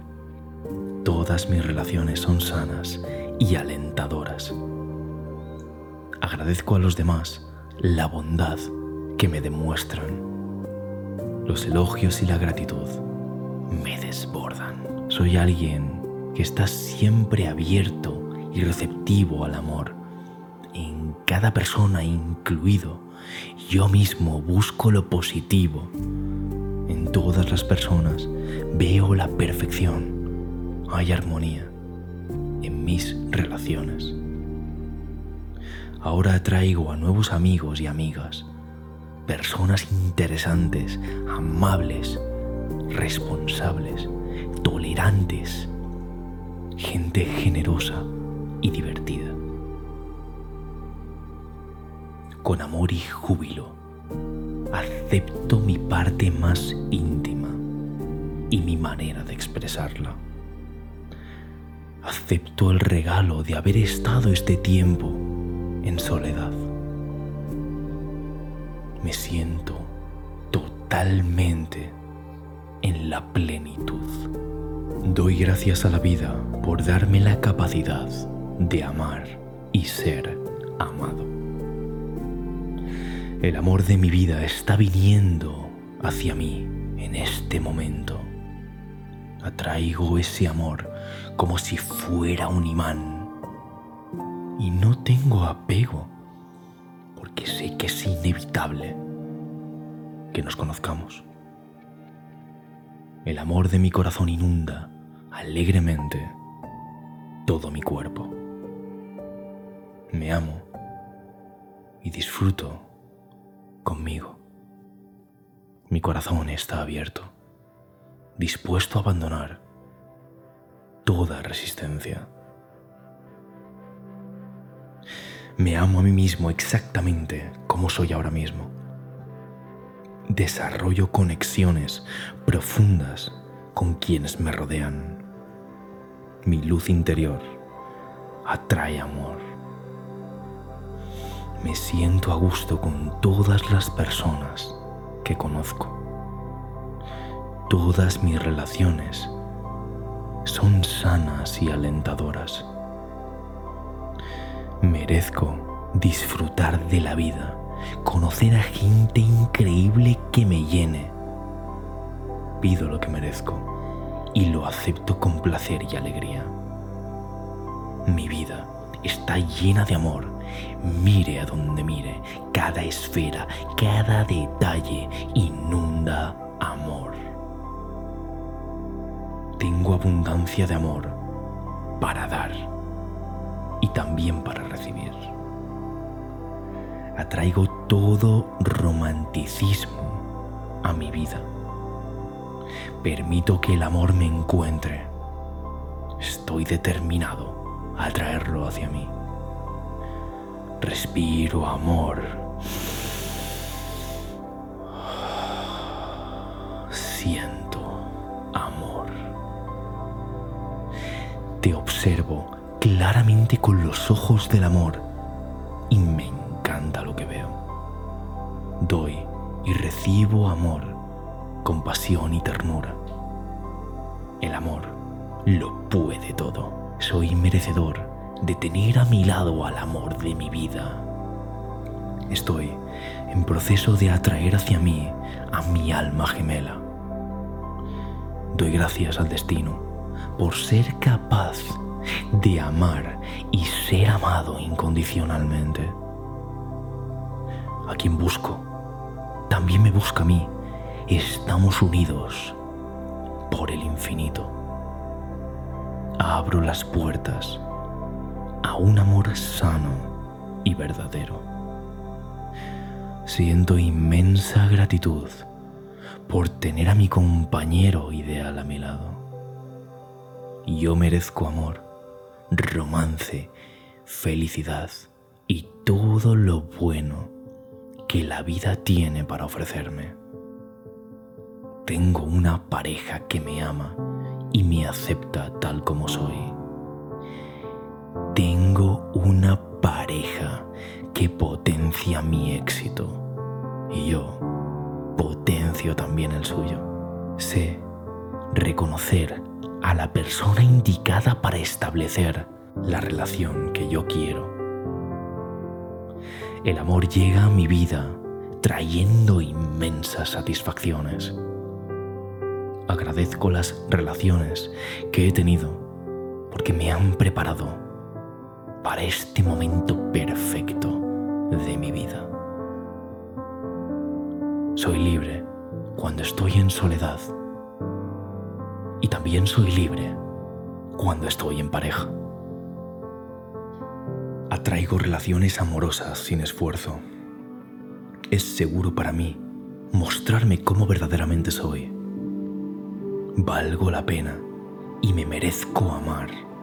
Todas mis relaciones son sanas y alentadoras. Agradezco a los demás la bondad que me demuestran. Los elogios y la gratitud me desbordan. Soy alguien que está siempre abierto y receptivo al amor. En cada persona incluido, yo mismo busco lo positivo. Todas las personas veo la perfección. Hay armonía en mis relaciones. Ahora atraigo a nuevos amigos y amigas, personas interesantes, amables, responsables, tolerantes, gente generosa y divertida. Con amor y júbilo, acepto mi parte más íntima y mi manera de expresarla. Acepto el regalo de haber estado este tiempo en soledad. Me siento totalmente en la plenitud. Doy gracias a la vida por darme la capacidad de amar y ser amado. El amor de mi vida está viniendo hacia mí en este momento. Atraigo ese amor como si fuera un imán. Y no tengo apego, porque sé que es inevitable que nos conozcamos. El amor de mi corazón inunda alegremente todo mi cuerpo. Me amo y disfruto conmigo. Mi corazón está abierto, dispuesto a abandonar toda resistencia. Me amo a mí mismo exactamente como soy ahora mismo. Desarrollo conexiones profundas con quienes me rodean. Mi luz interior atrae amor. Me siento a gusto con todas las personas que conozco. Todas mis relaciones son sanas y alentadoras. Merezco disfrutar de la vida, conocer a gente increíble que me llene. Pido lo que merezco y lo acepto con placer y alegría. Mi vida está llena de amor. Mire a donde mire, cada esfera, cada detalle inunda amor tengo abundancia de amor para dar y también para recibir. Atraigo todo romanticismo a mi vida. Permito que el amor me encuentre. Estoy determinado a traerlo hacia mí. Respiro amor. Siento Te observo claramente con los ojos del amor y me encanta lo que veo. Doy y recibo amor, compasión y ternura. El amor lo puede todo. Soy merecedor de tener a mi lado al amor de mi vida. Estoy en proceso de atraer hacia mí a mi alma gemela. Doy gracias al destino por ser capaz de amar y ser amado incondicionalmente. A quien busco, también me busca a mí. Estamos unidos por el infinito. Abro las puertas a un amor sano y verdadero. Siento inmensa gratitud por tener a mi compañero ideal a mi lado. Yo merezco amor, romance, felicidad y todo lo bueno que la vida tiene para ofrecerme. Tengo una pareja que me ama y me acepta tal como soy. Tengo una pareja que potencia mi éxito y yo potencio también el suyo. Sé reconocer a la persona indicada para establecer la relación que yo quiero. El amor llega a mi vida trayendo inmensas satisfacciones. Agradezco las relaciones que he tenido porque me han preparado para este momento perfecto de mi vida. Soy libre cuando estoy en soledad y también soy libre cuando estoy en pareja. Atraigo relaciones amorosas sin esfuerzo. Es seguro para mí mostrarme cómo verdaderamente soy. Valgo la pena y me merezco amar.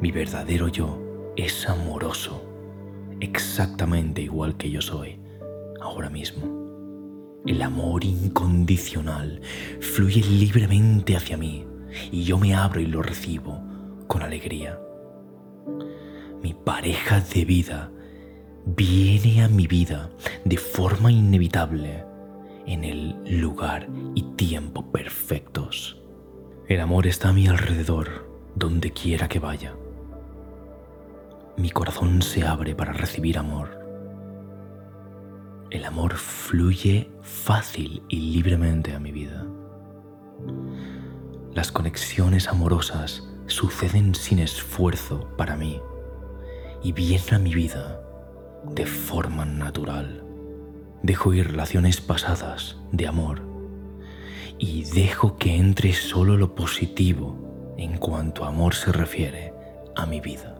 Mi verdadero yo es amoroso, exactamente igual que yo soy ahora mismo. El amor incondicional fluye libremente hacia mí y yo me abro y lo recibo con alegría. Mi pareja de vida viene a mi vida de forma inevitable en el lugar y tiempo perfectos. El amor está a mi alrededor, donde quiera que vaya. Mi corazón se abre para recibir amor. El amor fluye fácil y libremente a mi vida. Las conexiones amorosas suceden sin esfuerzo para mí y vienen a mi vida de forma natural. Dejo ir relaciones pasadas de amor y dejo que entre solo lo positivo en cuanto a amor se refiere a mi vida.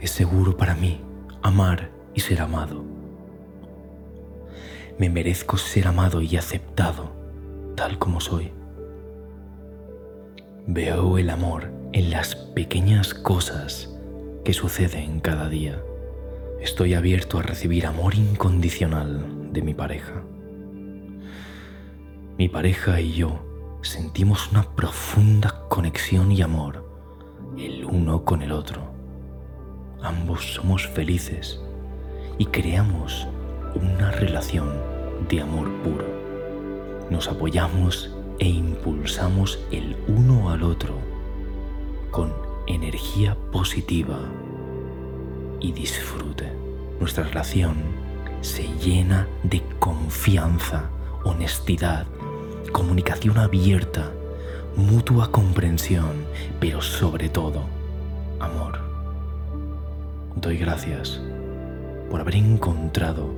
Es seguro para mí amar y ser amado. Me merezco ser amado y aceptado tal como soy. Veo el amor en las pequeñas cosas que suceden cada día. Estoy abierto a recibir amor incondicional de mi pareja. Mi pareja y yo sentimos una profunda conexión y amor el uno con el otro. Ambos somos felices y creamos una relación de amor puro. Nos apoyamos e impulsamos el uno al otro con energía positiva y disfrute. Nuestra relación se llena de confianza, honestidad, comunicación abierta, mutua comprensión, pero sobre todo, amor. Doy gracias por haber encontrado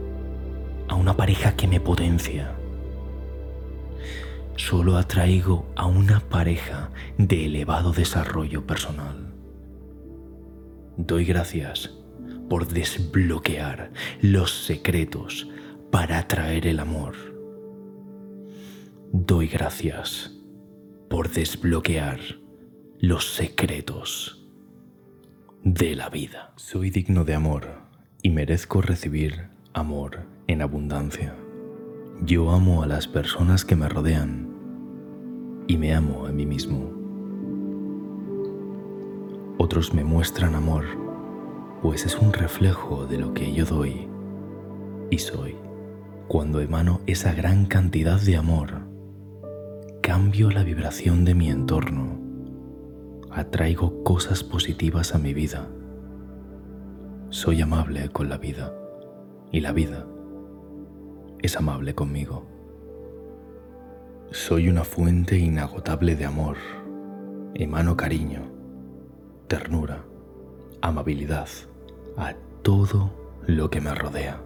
a una pareja que me potencia solo atraigo a una pareja de elevado desarrollo personal. Doy gracias por desbloquear los secretos para atraer el amor. Doy gracias por desbloquear los secretos de la vida. Soy digno de amor y merezco recibir amor en abundancia. Yo amo a las personas que me rodean y me amo a mí mismo. Otros me muestran amor, pues es un reflejo de lo que yo doy y soy. Cuando emano esa gran cantidad de amor, cambio la vibración de mi entorno, atraigo cosas positivas a mi vida. Soy amable con la vida y la vida es amable conmigo. Soy una fuente inagotable de amor, emano cariño, ternura, amabilidad a todo lo que me rodea.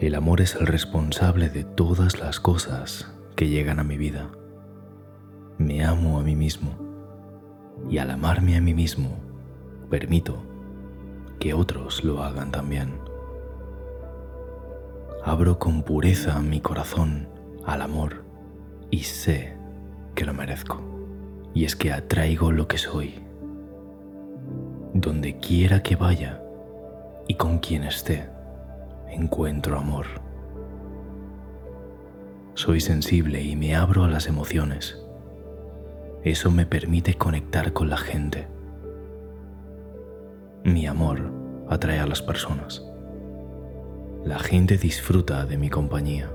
El amor es el responsable de todas las cosas que llegan a mi vida. Me amo a mí mismo y al amarme a mí mismo permito que otros lo hagan también abro con pureza mi corazón al amor y sé que lo merezco. Y es que atraigo lo que soy. Donde quiera que vaya y con quien esté, encuentro amor. Soy sensible y me abro a las emociones. Eso me permite conectar con la gente. Mi amor atrae a las personas. La gente disfruta de mi compañía.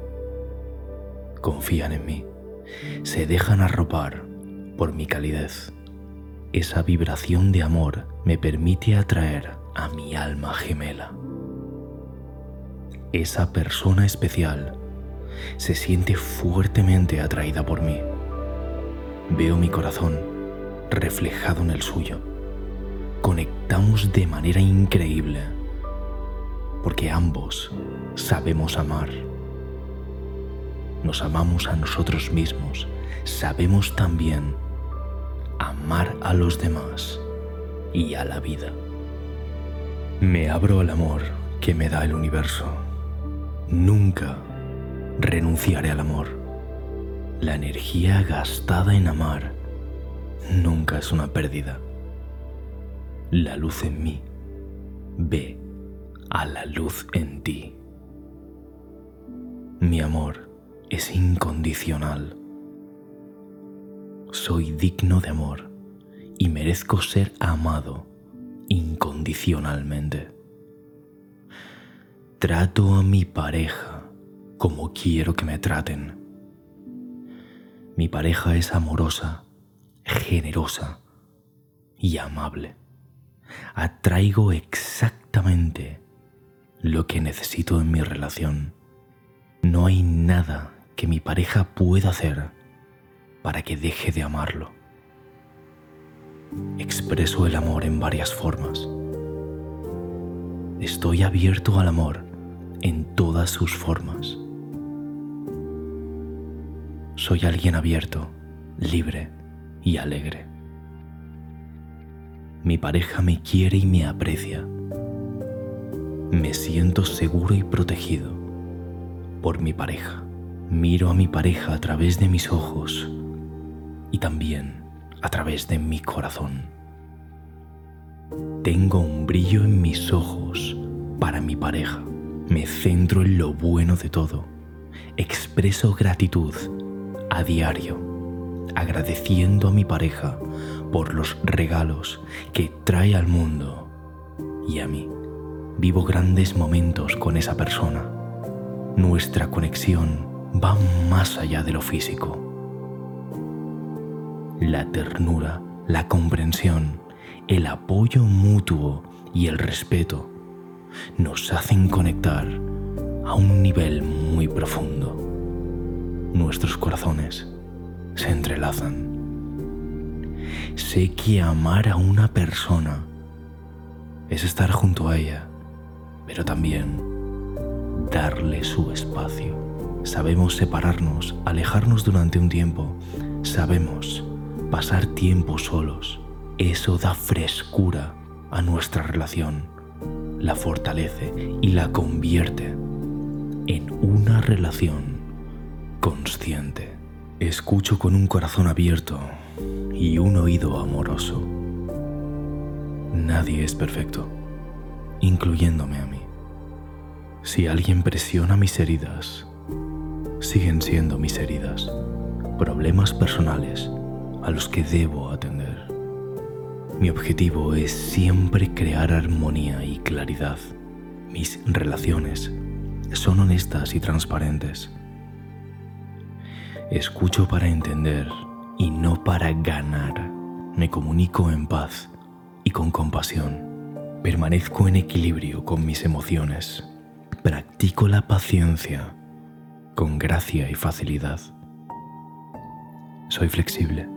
Confían en mí. Se dejan arropar por mi calidez. esa vibración de amor me permite atraer a mi alma gemela. Esa persona especial se siente fuertemente atraída por mí. Veo mi corazón reflejado en el suyo. Conectamos de manera increíble porque ambos sabemos amar. Nos amamos a nosotros mismos. Sabemos también amar a los demás y a la vida. Me abro al amor que me da el universo. Nunca renunciaré al amor. La energía gastada en amar nunca es una pérdida. La luz en mí ve a la luz en ti. Mi amor es incondicional. Soy digno de amor y merezco ser amado incondicionalmente. Trato a mi pareja como quiero que me traten. Mi pareja es amorosa, generosa y amable. Atraigo exactamente lo que necesito en mi relación. No hay nada que mi pareja pueda hacer para que deje de amarlo. Expreso el amor en varias formas. Estoy abierto al amor en todas sus formas. Soy alguien abierto, libre y alegre. Mi pareja me quiere y me aprecia. Me siento seguro y protegido por mi pareja. Miro a mi pareja a través de mis ojos y también a través de mi corazón. Tengo un brillo en mis ojos para mi pareja. Me centro en lo bueno de todo. Expreso gratitud a diario, agradeciendo a mi pareja por los regalos que trae al mundo y a mí. Vivo grandes momentos con esa persona. Nuestra conexión va más allá de lo físico. La ternura, la comprensión, el apoyo mutuo y el respeto nos hacen conectar a un nivel muy profundo. Nuestros corazones se entrelazan. Sé que amar a una persona es estar junto a ella pero también darle su espacio. Sabemos separarnos, alejarnos durante un tiempo. Sabemos pasar tiempo solos. Eso da frescura a nuestra relación, la fortalece y la convierte en una relación consciente. Escucho con un corazón abierto y un oído amoroso. Nadie es perfecto incluyéndome a mí. Si alguien presiona mis heridas, siguen siendo mis heridas, problemas personales a los que debo atender. Mi objetivo es siempre crear armonía y claridad. Mis relaciones son honestas y transparentes. Escucho para entender y no para ganar. Me comunico en paz y con compasión. Permanezco en equilibrio con mis emociones. Practico la paciencia con gracia y facilidad. Soy flexible.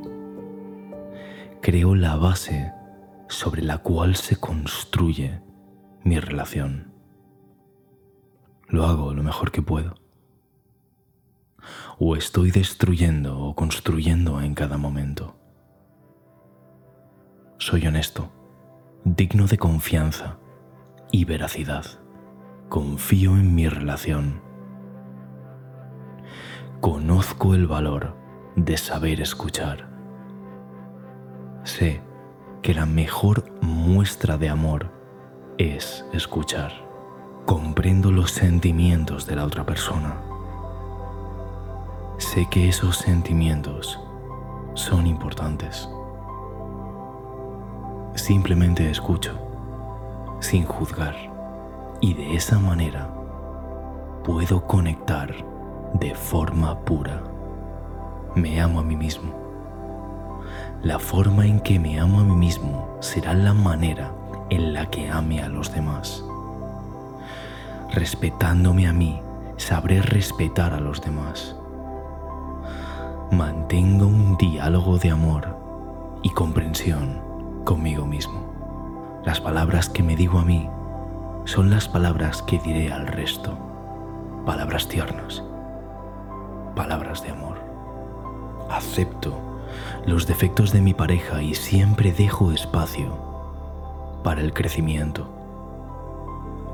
Creo la base sobre la cual se construye mi relación. Lo hago lo mejor que puedo. O estoy destruyendo o construyendo en cada momento. Soy honesto digno de confianza y veracidad. Confío en mi relación. Conozco el valor de saber escuchar. Sé que la mejor muestra de amor es escuchar. Comprendo los sentimientos de la otra persona. Sé que esos sentimientos son importantes. Simplemente escucho, sin juzgar, y de esa manera puedo conectar de forma pura. Me amo a mí mismo. La forma en que me amo a mí mismo será la manera en la que ame a los demás. Respetándome a mí, sabré respetar a los demás. Mantengo un diálogo de amor y comprensión conmigo mismo. Las palabras que me digo a mí son las palabras que diré al resto. Palabras tiernas. Palabras de amor. Acepto los defectos de mi pareja y siempre dejo espacio para el crecimiento.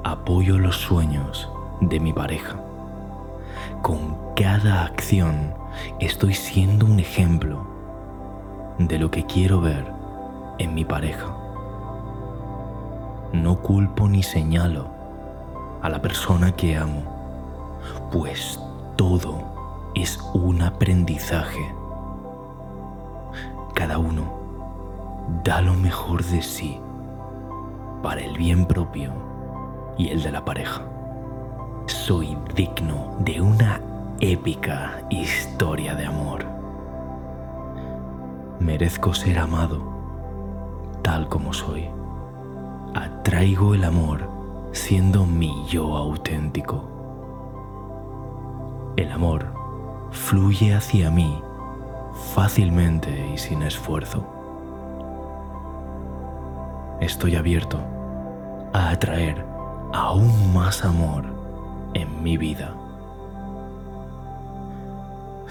Apoyo los sueños de mi pareja. Con cada acción estoy siendo un ejemplo de lo que quiero ver en mi pareja. No culpo ni señalo a la persona que amo, pues todo es un aprendizaje. Cada uno da lo mejor de sí para el bien propio y el de la pareja. Soy digno de una épica historia de amor. Merezco ser amado tal como soy. Atraigo el amor siendo mi yo auténtico. El amor fluye hacia mí fácilmente y sin esfuerzo. Estoy abierto a atraer aún más amor en mi vida.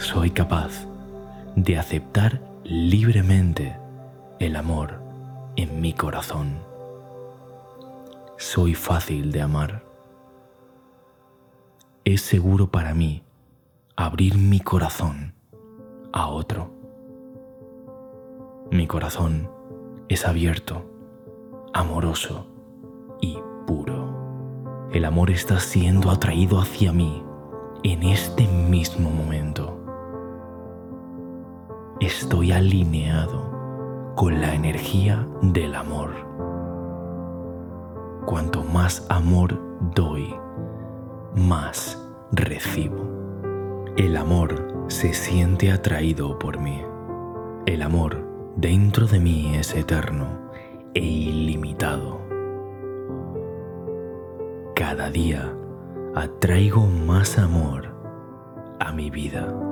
Soy capaz de aceptar libremente el amor en mi corazón. Soy fácil de amar. Es seguro para mí abrir mi corazón a otro. Mi corazón es abierto, amoroso y puro. El amor está siendo atraído hacia mí en este mismo momento. Estoy alineado con la energía del amor. Cuanto más amor doy, más recibo. El amor se siente atraído por mí. El amor dentro de mí es eterno e ilimitado. Cada día atraigo más amor a mi vida.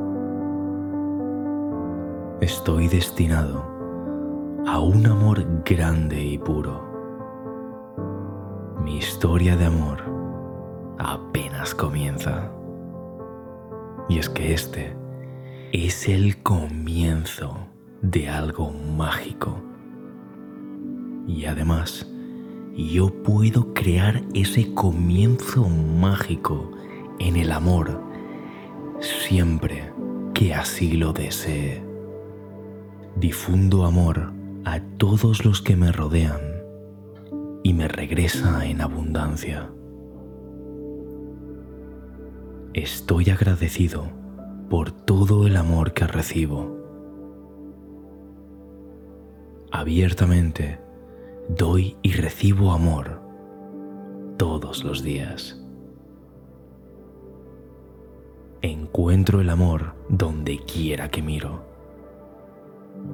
Estoy destinado a un amor grande y puro. Mi historia de amor apenas comienza. Y es que este es el comienzo de algo mágico. Y además, yo puedo crear ese comienzo mágico en el amor siempre que así lo desee. Difundo amor a todos los que me rodean y me regresa en abundancia. Estoy agradecido por todo el amor que recibo. Abiertamente doy y recibo amor todos los días. Encuentro el amor donde quiera que miro.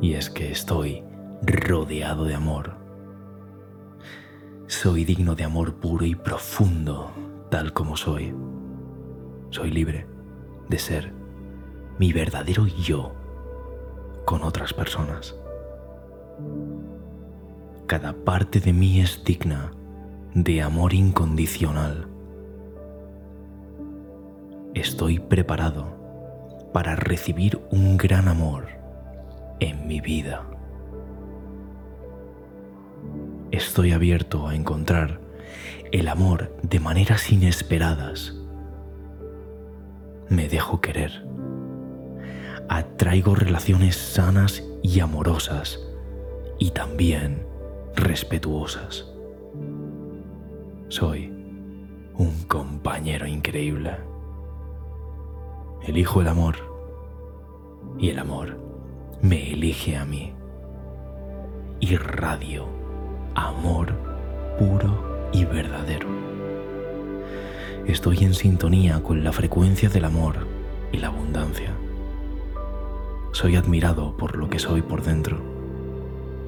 Y es que estoy rodeado de amor. Soy digno de amor puro y profundo tal como soy. Soy libre de ser mi verdadero yo con otras personas. Cada parte de mí es digna de amor incondicional. Estoy preparado para recibir un gran amor en mi vida. Estoy abierto a encontrar el amor de maneras inesperadas. Me dejo querer. Atraigo relaciones sanas y amorosas y también respetuosas. Soy un compañero increíble. Elijo el amor y el amor me elige a mí. Irradio amor puro y verdadero. Estoy en sintonía con la frecuencia del amor y la abundancia. Soy admirado por lo que soy por dentro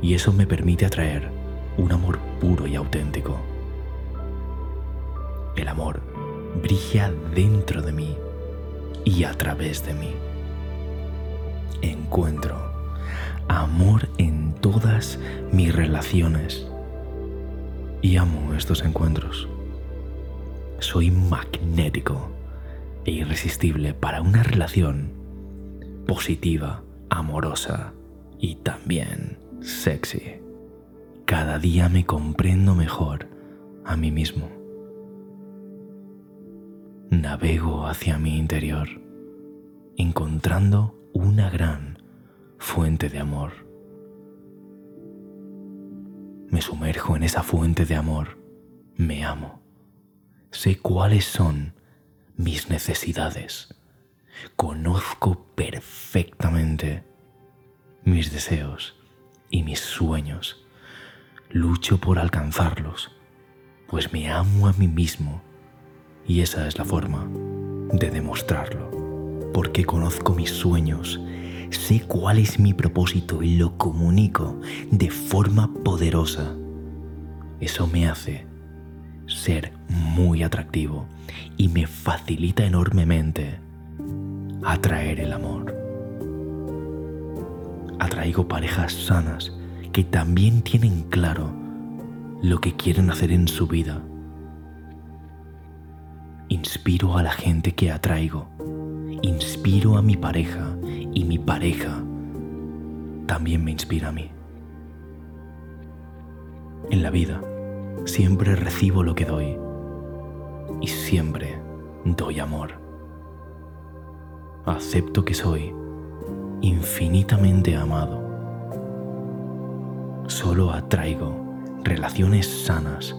Y eso me permite atraer un amor puro y auténtico. El amor brilla dentro de mí y a través de mí. Encuentro amor en todas mis relaciones y amo estos encuentros. Soy magnético e irresistible para una relación positiva, amorosa y también sexy. Cada día me comprendo mejor a mí mismo. Navego hacia mi interior, encontrando una gran fuente de amor. Me sumerjo en esa fuente de amor, me amo, sé cuáles son mis necesidades, conozco perfectamente mis deseos y mis sueños, lucho por alcanzarlos, pues me amo a mí mismo y esa es la forma de demostrarlo, porque conozco mis sueños, sé cuál es mi propósito y lo comunico de forma poderosa. Eso me hace ser muy atractivo y me facilita enormemente atraer el amor. Atraigo parejas sanas que también tienen claro lo que quieren hacer en su vida. Inspiro a la gente que atraigo. Inspiro a mi pareja y mi pareja también me inspira a mí. En la vida siempre recibo lo que doy y siempre doy amor. Acepto que soy infinitamente amado. Solo atraigo relaciones sanas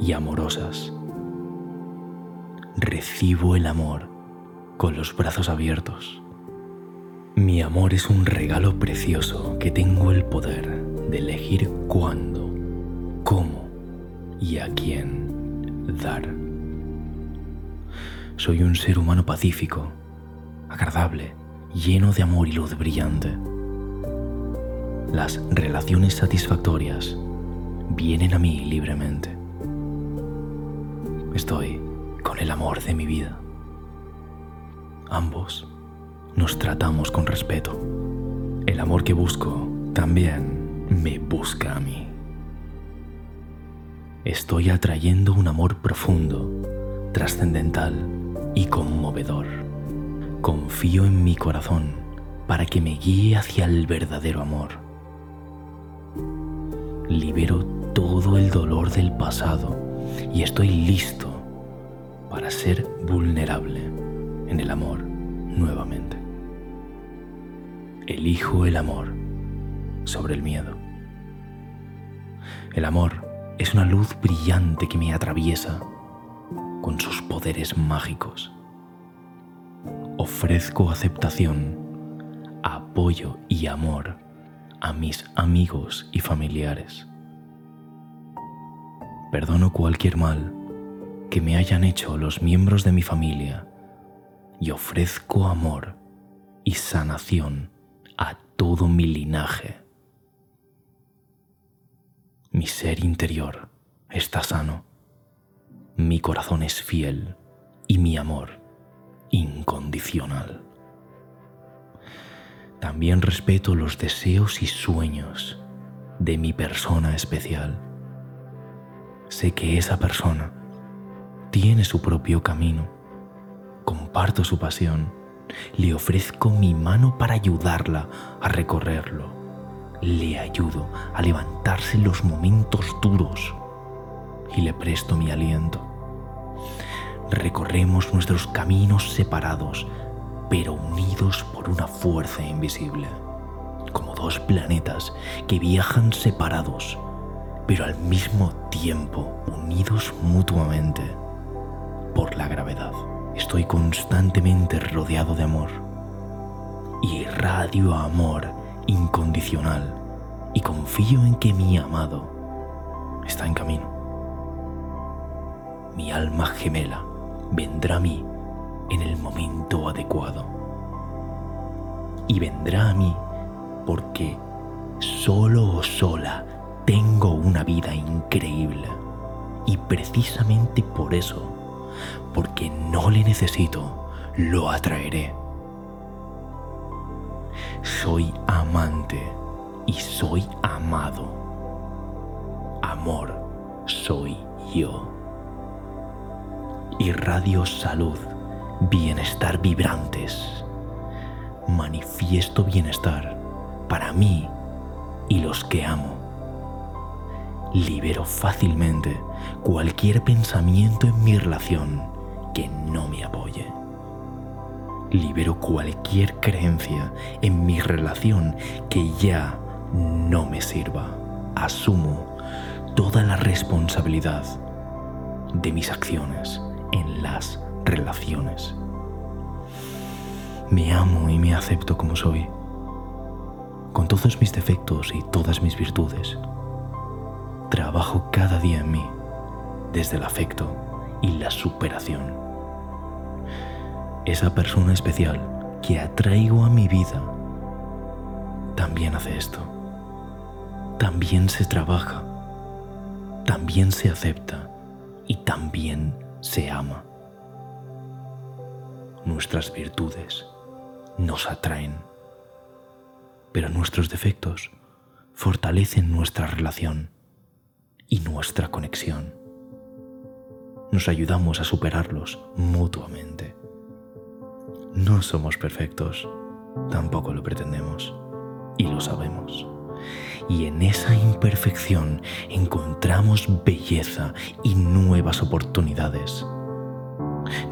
y amorosas. Recibo el amor con los brazos abiertos. Mi amor es un regalo precioso que tengo el poder de elegir cuándo, cómo y a quién dar. Soy un ser humano pacífico, agradable, lleno de amor y luz brillante. Las relaciones satisfactorias vienen a mí libremente. Estoy con el amor de mi vida. Ambos nos tratamos con respeto. El amor que busco también me busca a mí. Estoy atrayendo un amor profundo, trascendental y conmovedor. Confío en mi corazón para que me guíe hacia el verdadero amor. Libero todo el dolor del pasado y estoy listo para ser vulnerable en el amor nuevamente. Elijo el amor sobre el miedo. El amor es una luz brillante que me atraviesa con sus poderes mágicos. Ofrezco aceptación, apoyo y amor a mis amigos y familiares. Perdono cualquier mal que me hayan hecho los miembros de mi familia y ofrezco amor y sanación a todo mi linaje. Mi ser interior está sano mi corazón es fiel y mi amor incondicional. También respeto los deseos y sueños de mi persona especial. Sé que esa persona tiene su propio camino. Comparto su pasión. Le ofrezco mi mano para ayudarla a recorrerlo. Le ayudo a levantarse en los momentos duros y le presto mi aliento. Recorremos nuestros caminos separados, pero unidos por una fuerza invisible, como dos planetas que viajan separados, pero al mismo tiempo unidos mutuamente por la gravedad. Estoy constantemente rodeado de amor y irradio amor incondicional y confío en que mi amado está en camino mi alma gemela vendrá a mí en el momento adecuado. Y vendrá a mí porque solo o sola, tengo una vida increíble. Y precisamente por eso, porque no le necesito, lo atraeré. Soy amante y soy amado. Amor soy yo. Irradio salud, bienestar vibrantes. Manifiesto bienestar para mí y los que amo. Libero fácilmente cualquier pensamiento en mi relación que no me apoye. Libero cualquier creencia en mi relación que ya no me sirva. Asumo toda la responsabilidad de mis acciones en las relaciones. Me amo y me acepto como soy, con todos mis defectos y todas mis virtudes. Trabajo cada día en mí, desde el afecto y la superación. Esa persona especial que atraigo a mi vida también hace esto. También se trabaja, también se acepta y también se ama. Nuestras virtudes nos atraen, pero nuestros defectos fortalecen nuestra relación y nuestra conexión. Nos ayudamos a superarlos mutuamente. No somos perfectos, tampoco lo pretendemos, y lo sabemos. Y en esa imperfección encontramos belleza y nuevas oportunidades.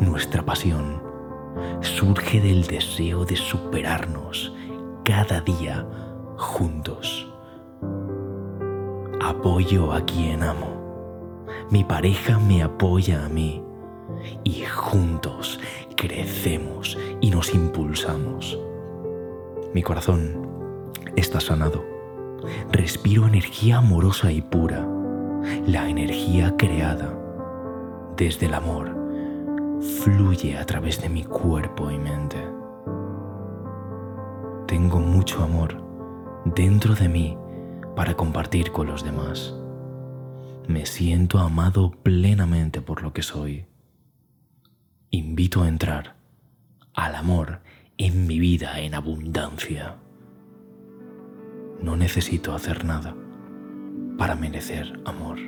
Nuestra pasión surge del deseo de superarnos cada día juntos. Apoyo a quien amo. Mi pareja me apoya a mí. Y juntos crecemos y nos impulsamos. Mi corazón está sanado. Respiro energía amorosa y pura, la energía creada desde el amor fluye a través de mi cuerpo y mente. Tengo mucho amor dentro de mí para compartir con los demás. Me siento amado plenamente por lo que soy. Invito a entrar al amor en mi vida en abundancia. No necesito hacer nada para merecer amor.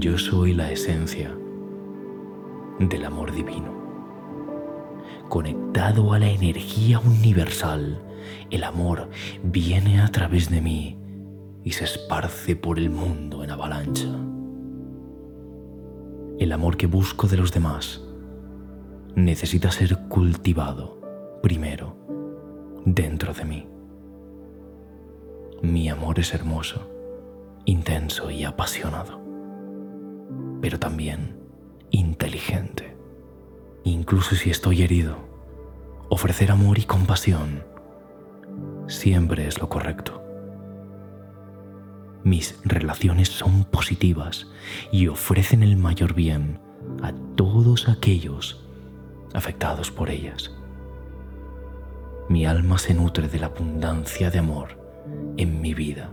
Yo soy la esencia del amor divino. Conectado a la energía universal, el amor viene a través de mí y se esparce por el mundo en avalancha. El amor que busco de los demás necesita ser cultivado primero dentro de mí. Mi amor es hermoso, intenso y apasionado, pero también inteligente. Incluso si estoy herido, ofrecer amor y compasión siempre es lo correcto. Mis relaciones son positivas y ofrecen el mayor bien a todos aquellos afectados por ellas. Mi alma se nutre de la abundancia de amor en mi vida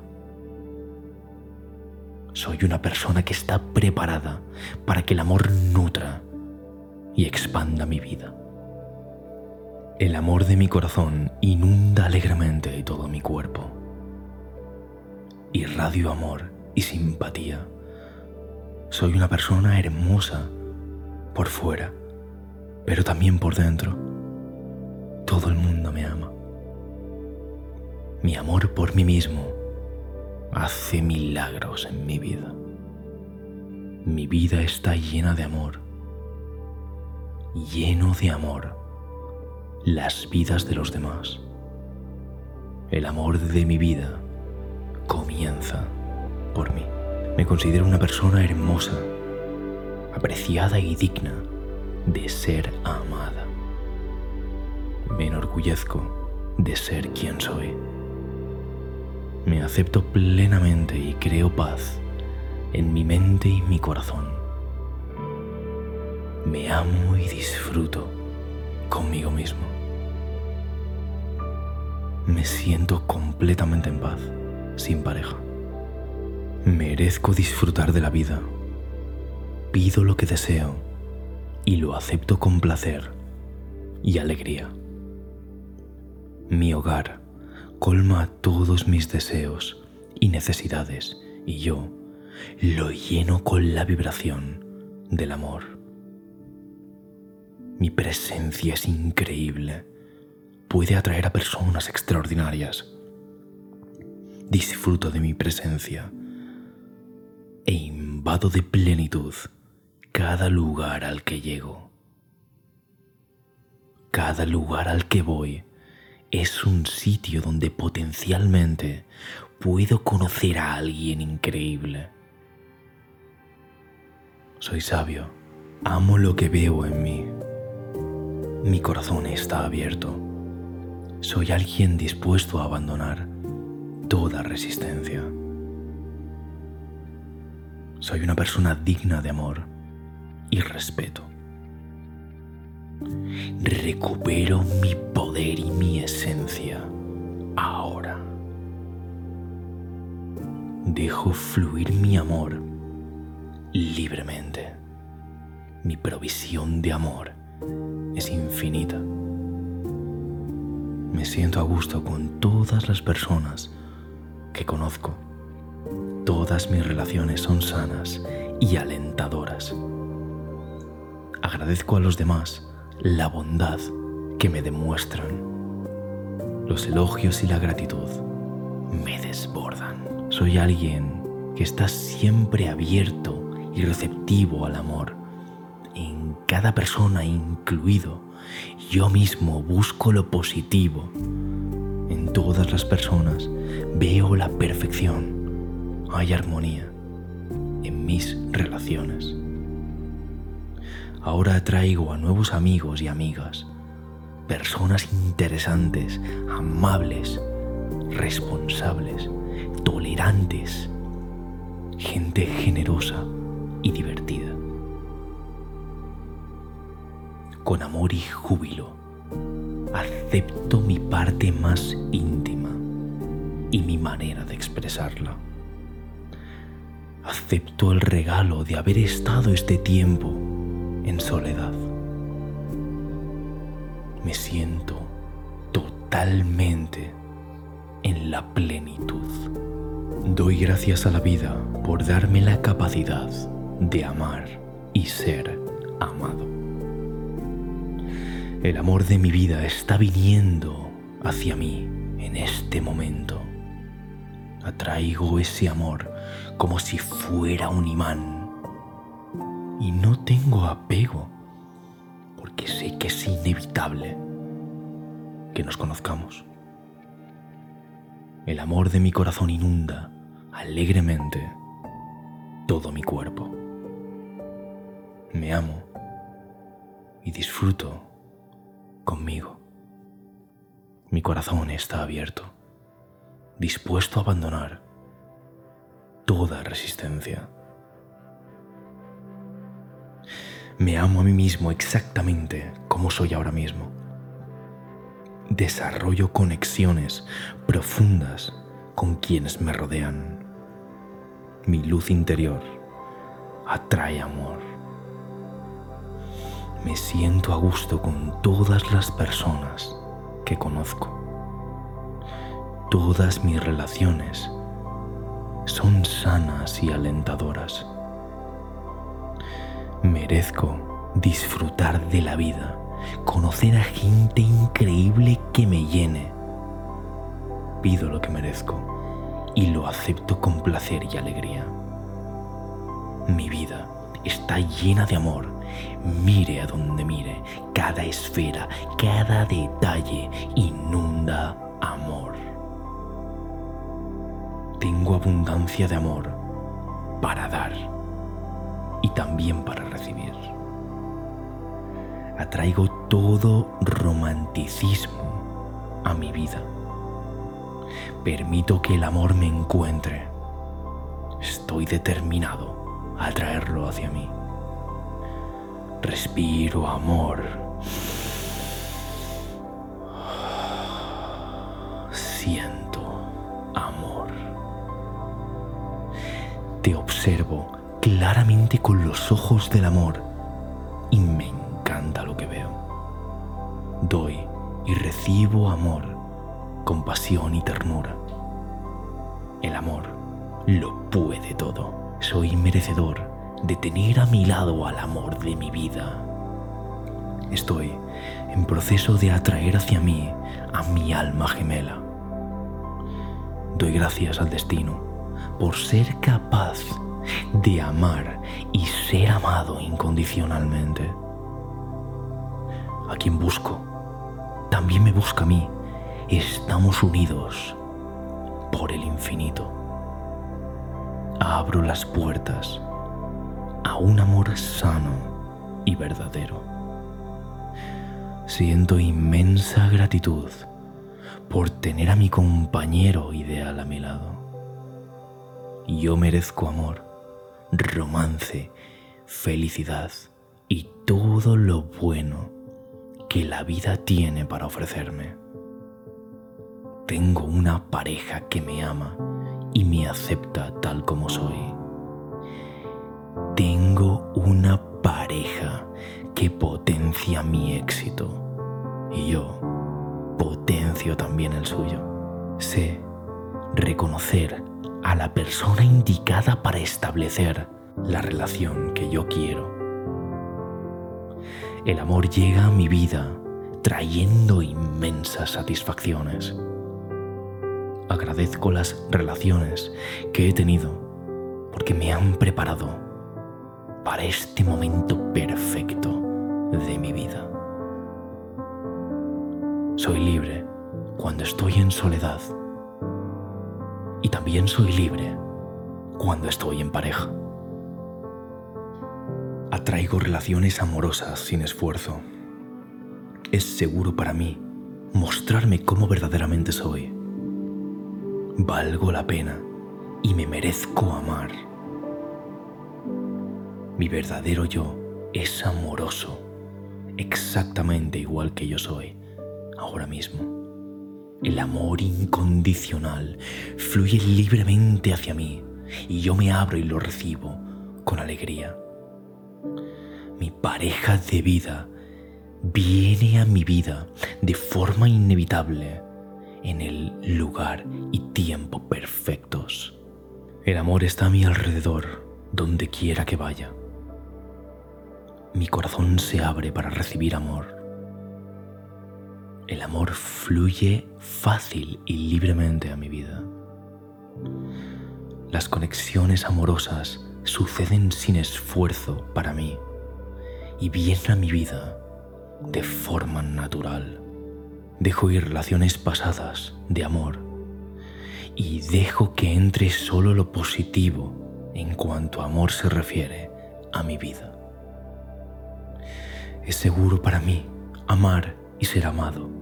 soy una persona que está preparada para que el amor nutra y expanda mi vida. El amor de mi corazón inunda alegremente todo mi cuerpo. Irradio amor y simpatía. Soy una persona hermosa por fuera, pero también por dentro. Todo el mundo me ama. Mi amor por mí mismo hace milagros en mi vida. Mi vida está llena de amor, lleno de amor, las vidas de los demás. El amor de mi vida comienza por mí. Me considero una persona hermosa, apreciada y digna de ser amada. Me enorgullezco de ser quien soy. Me acepto plenamente y creo paz en mi mente y mi corazón. Me amo y disfruto conmigo mismo. Me siento completamente en paz, sin pareja. Merezco disfrutar de la vida. Pido lo que deseo y lo acepto con placer y alegría. Mi hogar colma todos mis deseos y necesidades y yo lo lleno con la vibración del amor. Mi presencia es increíble. Puede atraer a personas extraordinarias. Disfruto de mi presencia e invado de plenitud cada lugar al que llego. Cada lugar al que voy es un sitio donde potencialmente puedo conocer a alguien increíble. Soy sabio, amo lo que veo en mí. Mi corazón está abierto. Soy alguien dispuesto a abandonar toda resistencia. Soy una persona digna de amor y respeto. Recupero mi poder y mi esencia ahora. Dejo fluir mi amor libremente. Mi provisión de amor es infinita. Me siento a gusto con todas las personas que conozco. Todas mis relaciones son sanas y alentadoras. Agradezco a los demás la bondad que me demuestran. Los elogios y la gratitud me desbordan. Soy alguien que está siempre abierto y receptivo al amor. En cada persona incluido, yo mismo busco lo positivo. En todas las personas veo la perfección. Hay armonía en mis relaciones. Ahora atraigo a nuevos amigos y amigas, personas interesantes, amables, responsables, tolerantes, gente generosa y divertida. Con amor y júbilo, acepto mi parte más íntima y mi manera de expresarla. Acepto el regalo de haber estado este tiempo en soledad. Me siento totalmente en la plenitud. Doy gracias a la vida por darme la capacidad de amar y ser amado. El amor de mi vida está viniendo hacia mí en este momento. Atraigo ese amor como si fuera un imán y no tengo apego, porque sé que es inevitable que nos conozcamos. El amor de mi corazón inunda alegremente todo mi cuerpo. Me amo y disfruto conmigo. Mi corazón está abierto, dispuesto a abandonar toda resistencia. Me amo a mí mismo exactamente como soy ahora mismo. Desarrollo conexiones profundas con quienes me rodean. Mi luz interior atrae amor. Me siento a gusto con todas las personas que conozco. Todas mis relaciones son sanas y alentadoras. Merezco disfrutar de la vida, conocer a gente increíble que me llene. Pido lo que merezco y lo acepto con placer y alegría. Mi vida está llena de amor. Mire a donde mire, cada esfera, cada detalle inunda amor. Tengo abundancia de amor para dar y también para recibir. Atraigo todo romanticismo a mi vida. Permito que el amor me encuentre. Estoy determinado a traerlo hacia mí respiro amor. Siento amor. Te observo claramente con los ojos del amor y me encanta lo que veo. Doy y recibo amor, compasión y ternura. El amor lo puede todo. Soy merecedor de tener a mi lado al amor de mi vida. Estoy en proceso de atraer hacia mí a mi alma gemela. Doy gracias al destino por ser capaz de amar y ser amado incondicionalmente. A quien busco, también me busca a mí. Estamos unidos por el infinito. Abro las puertas a un amor sano y verdadero. Siento inmensa gratitud por tener a mi compañero ideal a mi lado. Yo merezco amor, romance, felicidad y todo lo bueno que la vida tiene para ofrecerme. Tengo una pareja que me ama y me acepta tal como soy. Tengo una pareja que potencia mi éxito y yo potencio también el suyo. Sé reconocer a la persona indicada para establecer la relación que yo quiero. El amor llega a mi vida trayendo inmensas satisfacciones. Agradezco las relaciones que he tenido porque me han preparado para este momento perfecto de mi vida. Soy libre cuando estoy en soledad y también soy libre cuando estoy en pareja. Atraigo relaciones amorosas sin esfuerzo. Es seguro para mí mostrarme cómo verdaderamente soy. Valgo la pena y me merezco amar. Mi verdadero yo es amoroso, exactamente igual que yo soy ahora mismo. El amor incondicional fluye libremente hacia mí y yo me abro y lo recibo con alegría. Mi pareja de vida viene a mi vida de forma inevitable en el lugar y tiempo perfectos. El amor está a mi alrededor, donde quiera que vaya. Mi corazón se abre para recibir amor el amor fluye fácil y libremente a mi vida. Las conexiones amorosas suceden sin esfuerzo para mí y vienen a mi vida de forma natural. Dejo ir relaciones pasadas de amor y dejo que entre solo lo positivo en cuanto a amor se refiere a mi vida. Es seguro para mí amar y ser amado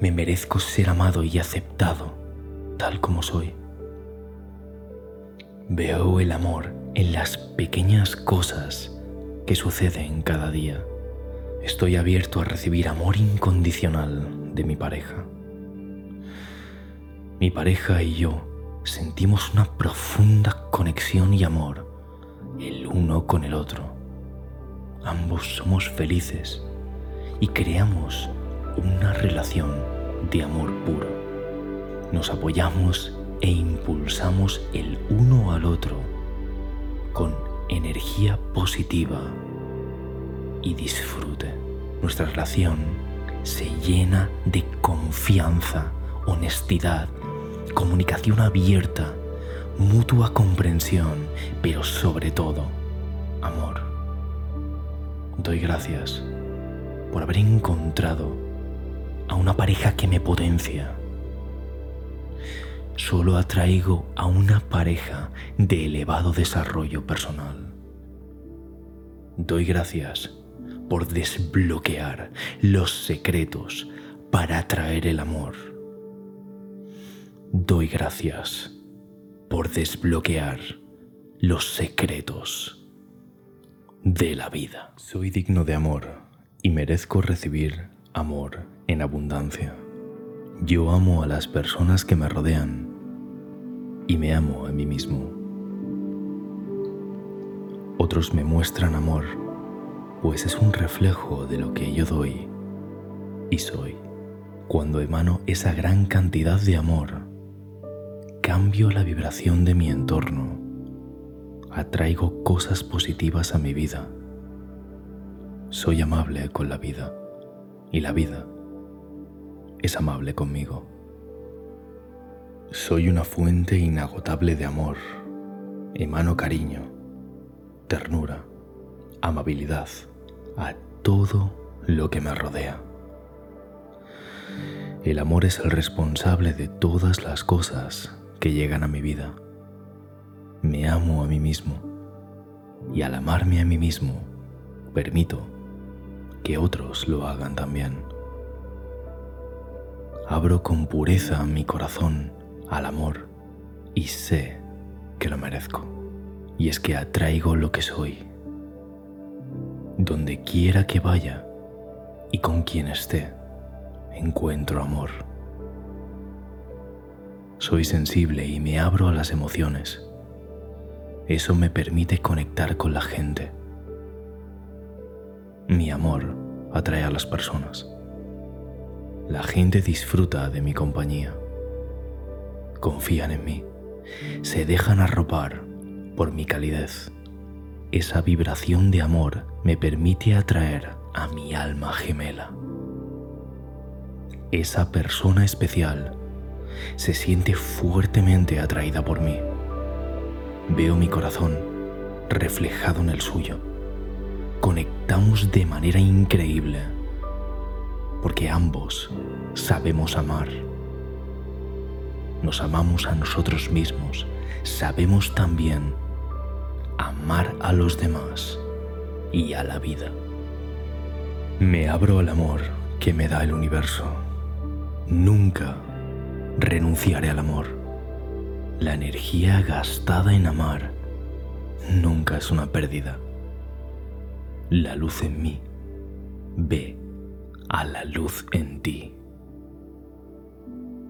me merezco ser amado y aceptado tal como soy. Veo el amor en las pequeñas cosas que suceden cada día. Estoy abierto a recibir amor incondicional de mi pareja. Mi pareja y yo sentimos una profunda conexión y amor el uno con el otro. Ambos somos felices y creamos una relación de amor puro. Nos apoyamos e impulsamos el uno al otro con energía positiva y disfrute. Nuestra relación se llena de confianza, honestidad, comunicación abierta, mutua comprensión, pero sobre todo amor. Doy gracias por haber encontrado a una pareja que me potencia. Solo atraigo a una pareja de elevado desarrollo personal. Doy gracias por desbloquear los secretos para atraer el amor. Doy gracias por desbloquear los secretos de la vida. Soy digno de amor y merezco recibir amor en abundancia. Yo amo a las personas que me rodean y me amo a mí mismo. Otros me muestran amor, pues es un reflejo de lo que yo doy y soy. Cuando emano esa gran cantidad de amor, cambio la vibración de mi entorno, atraigo cosas positivas a mi vida. Soy amable con la vida y la vida es amable conmigo. Soy una fuente inagotable de amor, emano cariño, ternura, amabilidad a todo lo que me rodea. El amor es el responsable de todas las cosas que llegan a mi vida. Me amo a mí mismo y al amarme a mí mismo permito que otros lo hagan también. Abro con pureza mi corazón al amor y sé que lo merezco. Y es que atraigo lo que soy. Donde quiera que vaya y con quien esté, encuentro amor. Soy sensible y me abro a las emociones. Eso me permite conectar con la gente. Mi amor atrae a las personas. La gente disfruta de mi compañía. Confían en mí. Se dejan arropar por mi calidez. Esa vibración de amor me permite atraer a mi alma gemela. Esa persona especial se siente fuertemente atraída por mí. Veo mi corazón reflejado en el suyo. Conectamos de manera increíble porque ambos sabemos amar. Nos amamos a nosotros mismos, sabemos también amar a los demás y a la vida. Me abro al amor que me da el universo. Nunca renunciaré al amor. La energía gastada en amar nunca es una pérdida. La luz en mí ve a la luz en ti.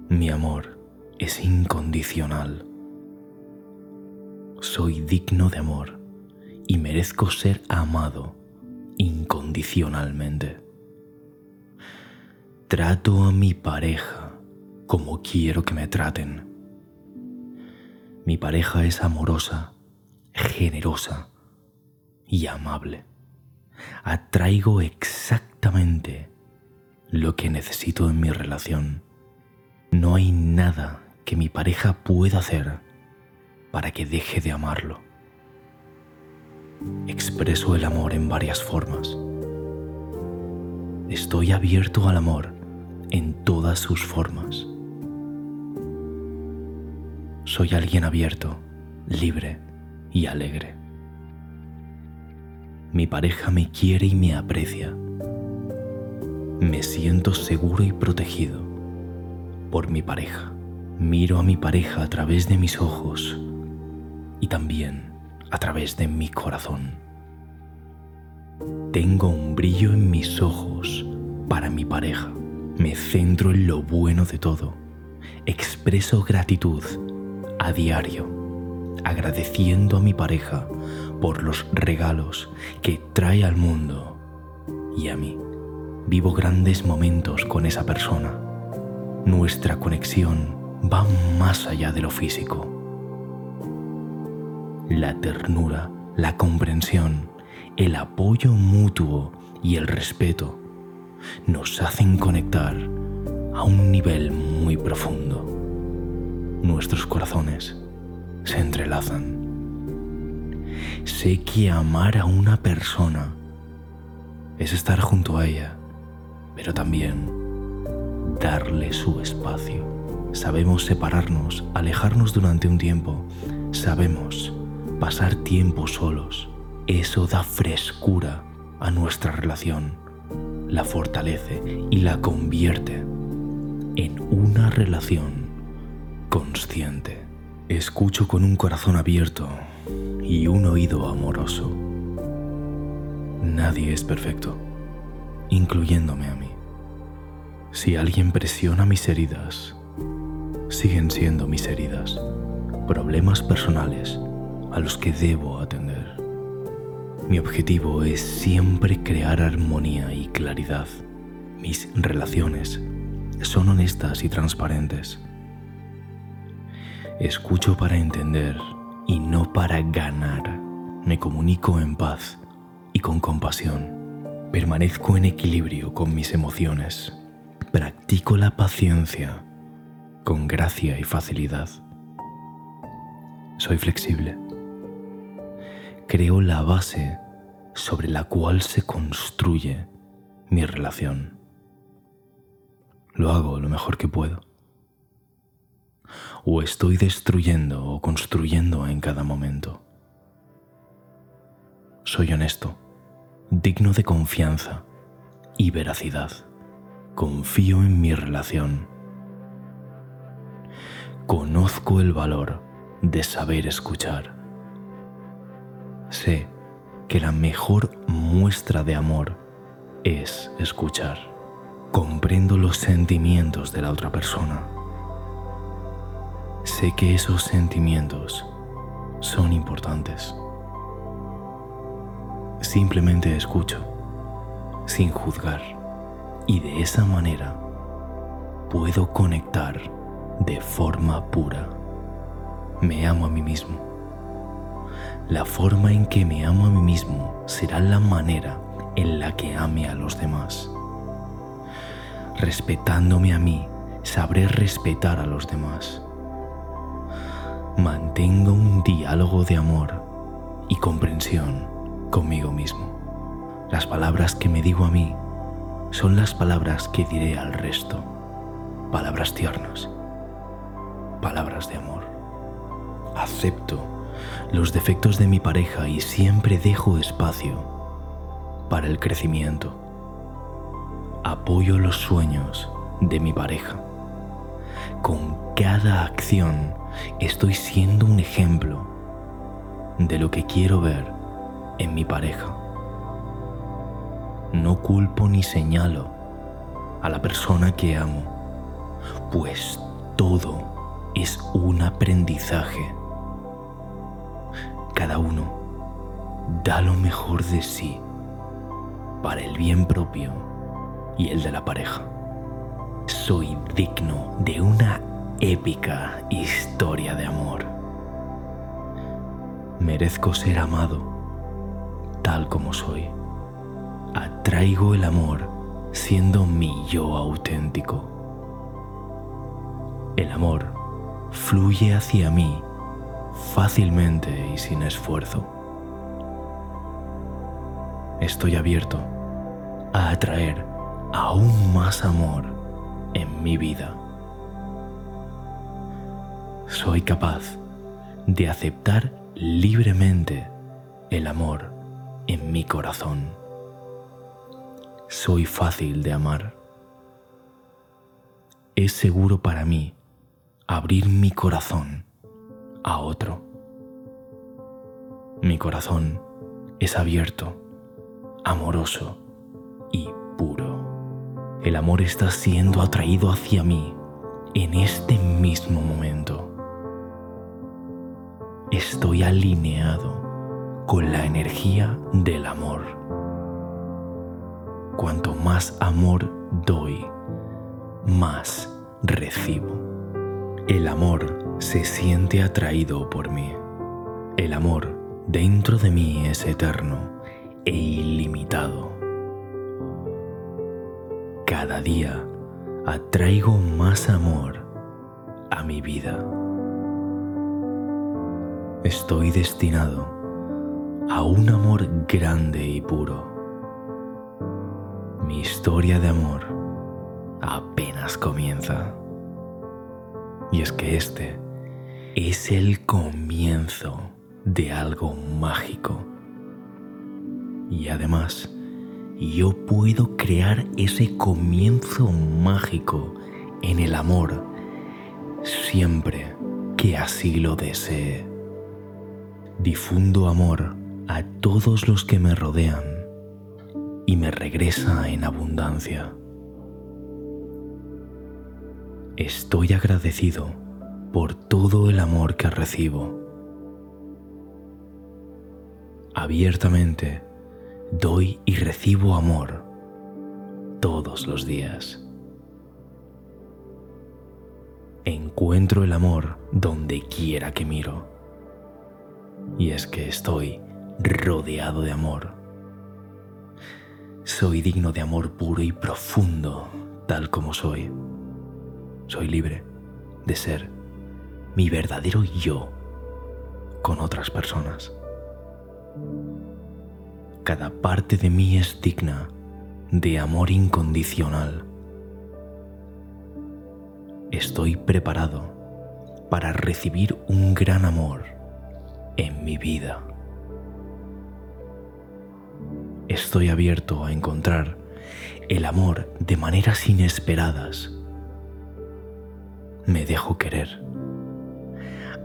Mi amor es incondicional. Soy digno de amor y merezco ser amado incondicionalmente. Trato a mi pareja como quiero que me traten. Mi pareja es amorosa, generosa y amable. Atraigo exactamente lo que necesito en mi relación. No hay nada que mi pareja pueda hacer para que deje de amarlo. Expreso el amor en varias formas. Estoy abierto al amor en todas sus formas. Soy alguien abierto, libre y alegre. Mi pareja me quiere y me aprecia. Me siento seguro y protegido por mi pareja. Miro a mi pareja a través de mis ojos y también a través de mi corazón. Tengo un brillo en mis ojos para mi pareja. Me centro en lo bueno de todo. Expreso gratitud a diario, agradeciendo a mi pareja por los regalos que trae al mundo y a mí. Vivo grandes momentos con esa persona. Nuestra conexión va más allá de lo físico. La ternura, la comprensión, el apoyo mutuo y el respeto nos hacen conectar a un nivel muy profundo. Nuestros corazones se entrelazan. Sé que amar a una persona es estar junto a ella, pero también darle su espacio. Sabemos separarnos, alejarnos durante un tiempo. Sabemos pasar tiempo solos. Eso da frescura a nuestra relación, la fortalece y la convierte en una relación consciente. Escucho con un corazón abierto y un oído amoroso. Nadie es perfecto, incluyéndome a mí. Si alguien presiona mis heridas, siguen siendo mis heridas, problemas personales a los que debo atender. Mi objetivo es siempre crear armonía y claridad. Mis relaciones son honestas y transparentes. Escucho para entender y no para ganar. Me comunico en paz y con compasión. Permanezco en equilibrio con mis emociones. Practico la paciencia con gracia y facilidad. Soy flexible. Creo la base sobre la cual se construye mi relación. Lo hago lo mejor que puedo. O estoy destruyendo o construyendo en cada momento. Soy honesto, digno de confianza y veracidad. Confío en mi relación. Conozco el valor de saber escuchar. Sé que la mejor muestra de amor es escuchar. Comprendo los sentimientos de la otra persona. Sé que esos sentimientos son importantes. Simplemente escucho, sin juzgar, y de esa manera puedo conectar de forma pura. Me amo a mí mismo. La forma en que me amo a mí mismo será la manera en la que ame a los demás. Respetándome a mí, sabré respetar a los demás. Mantengo un diálogo de amor y comprensión conmigo mismo. Las palabras que me digo a mí son las palabras que diré al resto. Palabras tiernas, palabras de amor. Acepto los defectos de mi pareja y siempre dejo espacio para el crecimiento. Apoyo los sueños de mi pareja. Con cada acción estoy siendo un ejemplo de lo que quiero ver en mi pareja. No culpo ni señalo a la persona que amo, pues todo es un aprendizaje. Cada uno da lo mejor de sí para el bien propio y el de la pareja. Soy digno de una épica historia de amor. Merezco ser amado tal como soy. Atraigo el amor siendo mi yo auténtico. El amor fluye hacia mí fácilmente y sin esfuerzo. Estoy abierto a atraer aún más amor en mi vida. Soy capaz de aceptar libremente el amor en mi corazón. Soy fácil de amar. Es seguro para mí abrir mi corazón a otro. Mi corazón es abierto, amoroso y puro. El amor está siendo atraído hacia mí en este mismo momento. Estoy alineado con la energía del amor. Cuanto más amor doy, más recibo. El amor se siente atraído por mí. El amor dentro de mí es eterno e ilimitado. Cada día atraigo más amor a mi vida. Estoy destinado a un amor grande y puro. Mi historia de amor apenas comienza. Y es que este es el comienzo de algo mágico. Y además, yo puedo crear ese comienzo mágico en el amor siempre que así lo desee. Difundo amor a todos los que me rodean y me regresa en abundancia. Estoy agradecido por todo el amor que recibo. abiertamente doy y recibo amor todos los días. Encuentro el amor donde quiera que miro. Y es que estoy rodeado de amor. Soy digno de amor puro y profundo, tal como soy. Soy libre de ser mi verdadero yo con otras personas. Cada parte de mí es digna de amor incondicional. Estoy preparado para recibir un gran amor en mi vida. Estoy abierto a encontrar el amor de maneras inesperadas. Me dejo querer.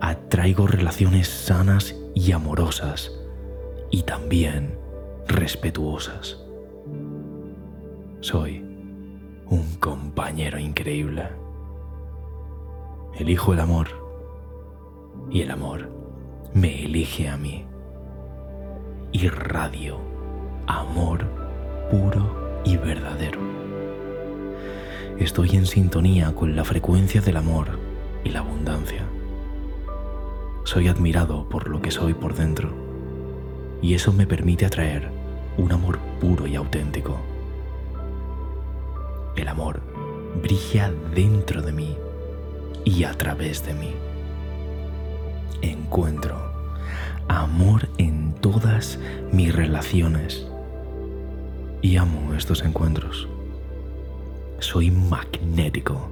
Atraigo relaciones sanas y amorosas y también respetuosas. Soy un compañero increíble. Elijo el amor y el amor me elige a mí. Irradio amor puro y verdadero. Estoy en sintonía con la frecuencia del amor y la abundancia. Soy admirado por lo que soy por dentro y eso me permite atraer un amor puro y auténtico. El amor brilla dentro de mí y a través de mí. Encuentro amor en todas mis relaciones y amo estos encuentros. Soy magnético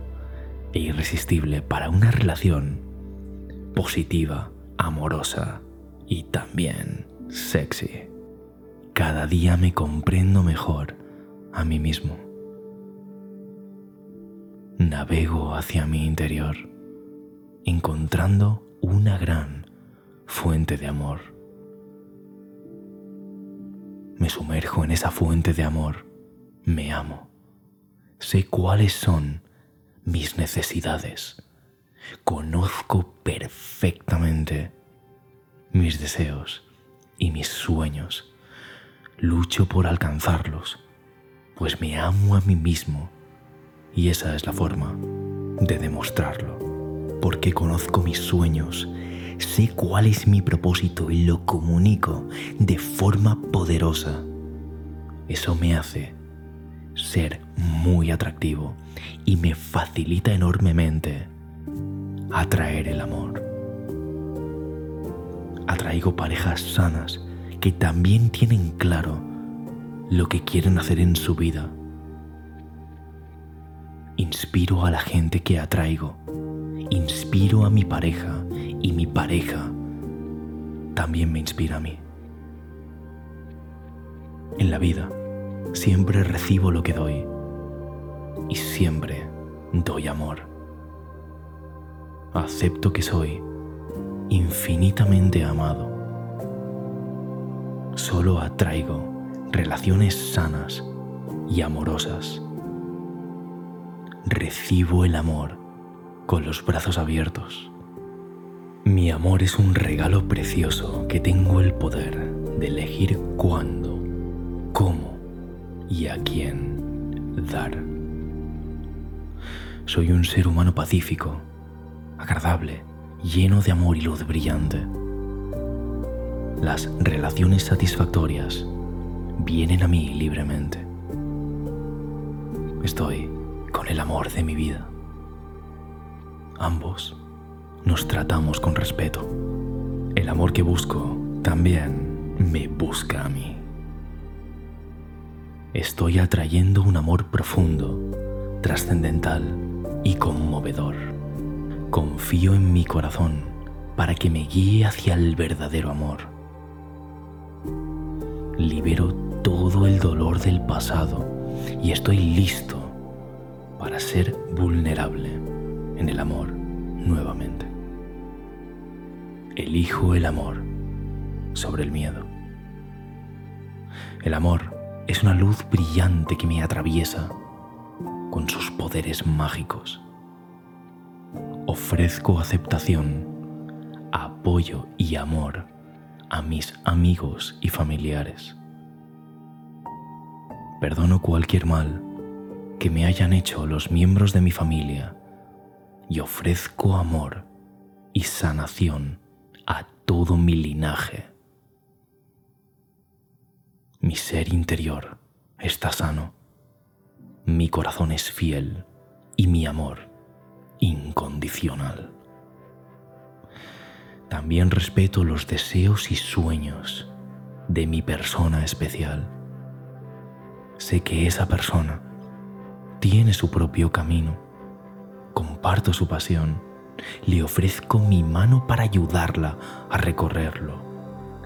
e irresistible para una relación positiva, amorosa y también sexy. Cada día me comprendo mejor a mí mismo. Navego hacia mi interior, encontrando una gran fuente de amor. Me sumerjo en esa fuente de amor, me amo, sé cuáles son mis necesidades, conozco perfectamente mis deseos y mis sueños. Lucho por alcanzarlos, pues me amo a mí mismo y esa es la forma de demostrarlo, porque conozco mis sueños, sé cuál es mi propósito y lo comunico de forma poderosa. Eso me hace ser muy atractivo y me facilita enormemente atraer el amor. Atraigo parejas sanas que también tienen claro lo que quieren hacer en su vida. Inspiro a la gente que atraigo, inspiro a mi pareja y mi pareja también me inspira a mí. En la vida siempre recibo lo que doy y siempre doy amor. Acepto que soy infinitamente amado solo atraigo relaciones sanas y amorosas. Recibo el amor con los brazos abiertos. Mi amor es un regalo precioso que tengo el poder de elegir cuándo, cómo y a quién dar. Soy un ser humano pacífico, agradable, lleno de amor y luz brillante las relaciones satisfactorias vienen a mí libremente. Estoy con el amor de mi vida. Ambos nos tratamos con respeto. El amor que busco también me busca a mí. Estoy atrayendo un amor profundo, trascendental y conmovedor. Confío en mi corazón para que me guíe hacia el verdadero amor libero todo el dolor del pasado y estoy listo para ser vulnerable en el amor nuevamente. Elijo el amor sobre el miedo. El amor es una luz brillante que me atraviesa con sus poderes mágicos. Ofrezco aceptación, apoyo y amor a mis amigos y familiares. Perdono cualquier mal que me hayan hecho los miembros de mi familia y ofrezco amor y sanación a todo mi linaje. Mi ser interior está sano, mi corazón es fiel y mi amor incondicional. También respeto los deseos y sueños de mi persona especial. Sé que esa persona tiene su propio camino. Comparto su pasión. Le ofrezco mi mano para ayudarla a recorrerlo.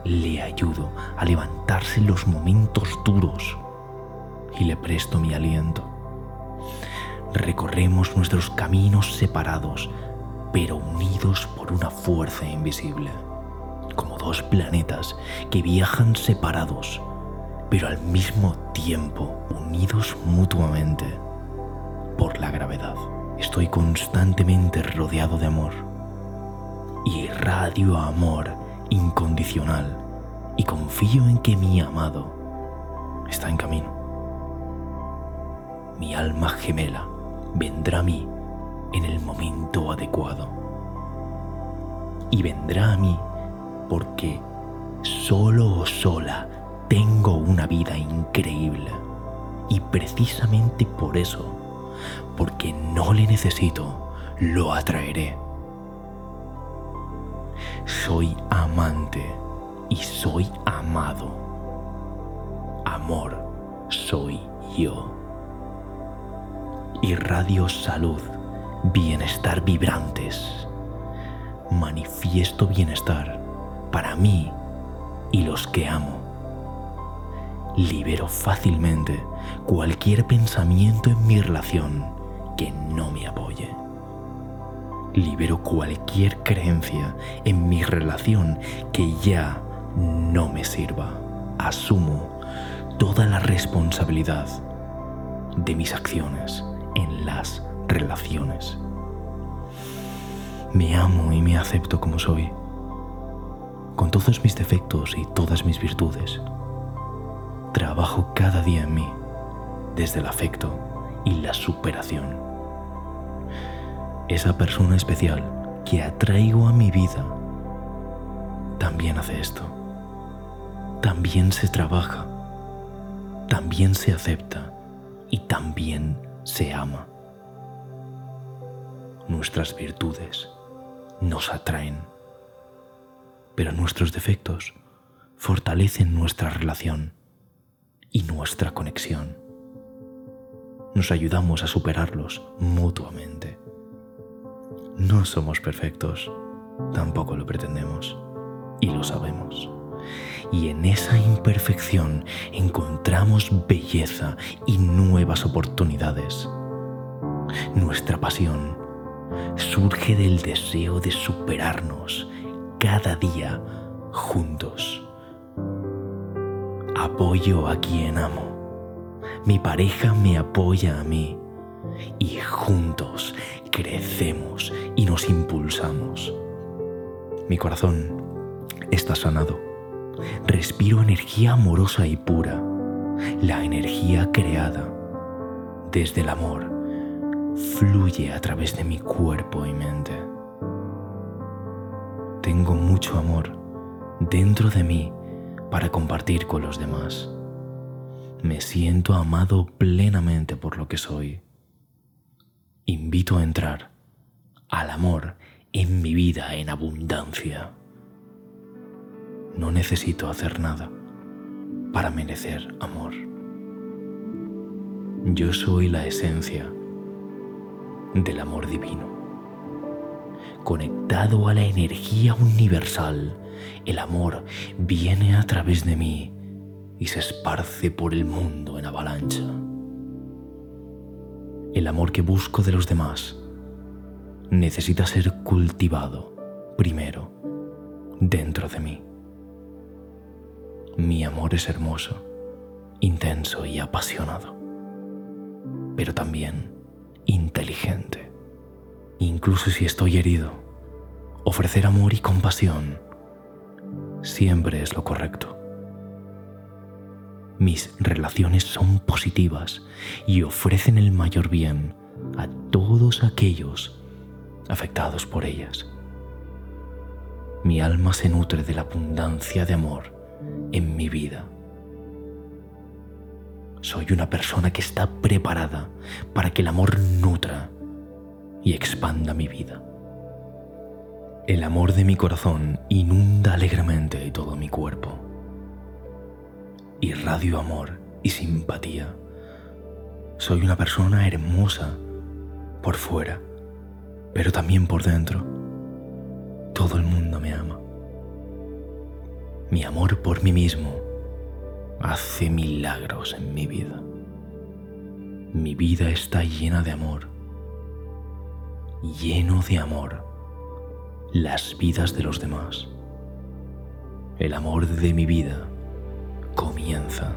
Le ayudo a levantarse en los momentos duros y le presto mi aliento. Recorremos nuestros caminos separados, pero unidos por una fuerza invisible, como dos planetas que viajan separados, pero al mismo tiempo unidos mutuamente por la gravedad. Estoy constantemente rodeado de amor y irradio amor incondicional y confío en que mi amado está en camino. Mi alma gemela vendrá a mí en el momento adecuado. Y vendrá a mí porque solo o sola tengo una vida increíble. Y precisamente por eso porque no le necesito, lo atraeré. Soy amante y soy amado. Amor soy yo. Irradio salud, bienestar vibrantes. Manifiesto bienestar para mí y los que amo. Libero fácilmente cualquier pensamiento en mi relación que no me apoye. Libero cualquier creencia en mi relación que ya no me sirva. Asumo toda la responsabilidad de mis acciones en las relaciones. Me amo y me acepto como soy, con todos mis defectos y todas mis virtudes. Trabajo cada día en mí, desde el afecto y la superación esa persona especial que atraigo a mi vida también hace esto. También se trabaja, también se acepta y también se ama. Nuestras virtudes nos atraen, pero nuestros defectos fortalecen nuestra relación y nuestra conexión. Nos ayudamos a superarlos mutuamente. No somos perfectos, tampoco lo pretendemos, y lo sabemos. Y en esa imperfección encontramos belleza y nuevas oportunidades. Nuestra pasión surge del deseo de superarnos cada día juntos. Apoyo a quien amo. Mi pareja me apoya a mí y juntos crecemos y nos impulsamos. Mi corazón está sanado. Respiro energía amorosa y pura, la energía creada desde el amor fluye a través de mi cuerpo y mente. Tengo mucho amor dentro de mí para compartir con los demás. Me siento amado plenamente por lo que soy invito a entrar al amor en mi vida en abundancia. No necesito hacer nada para merecer amor. Yo soy la esencia del amor divino. Conectado a la energía universal, el amor viene a través de mí y se esparce por el mundo en avalancha el amor que busco de los demás necesita ser cultivado primero dentro de mí. Mi amor es hermoso, intenso y apasionado, pero también inteligente. Incluso si estoy herido, ofrecer amor y compasión siempre es lo correcto. Mis relaciones son positivas y ofrecen el mayor bien a todos aquellos afectados por ellas. Mi alma se nutre de la abundancia de amor en mi vida. Soy una persona que está preparada para que el amor nutra y expanda mi vida. El amor de mi corazón inunda alegremente todo mi cuerpo. Irradio amor y simpatía. Soy una persona hermosa por fuera, pero también por dentro. Todo el mundo me ama. Mi amor por mí mismo hace milagros en mi vida. Mi vida está llena de amor, lleno de amor las vidas de los demás. El amor de mi vida comienza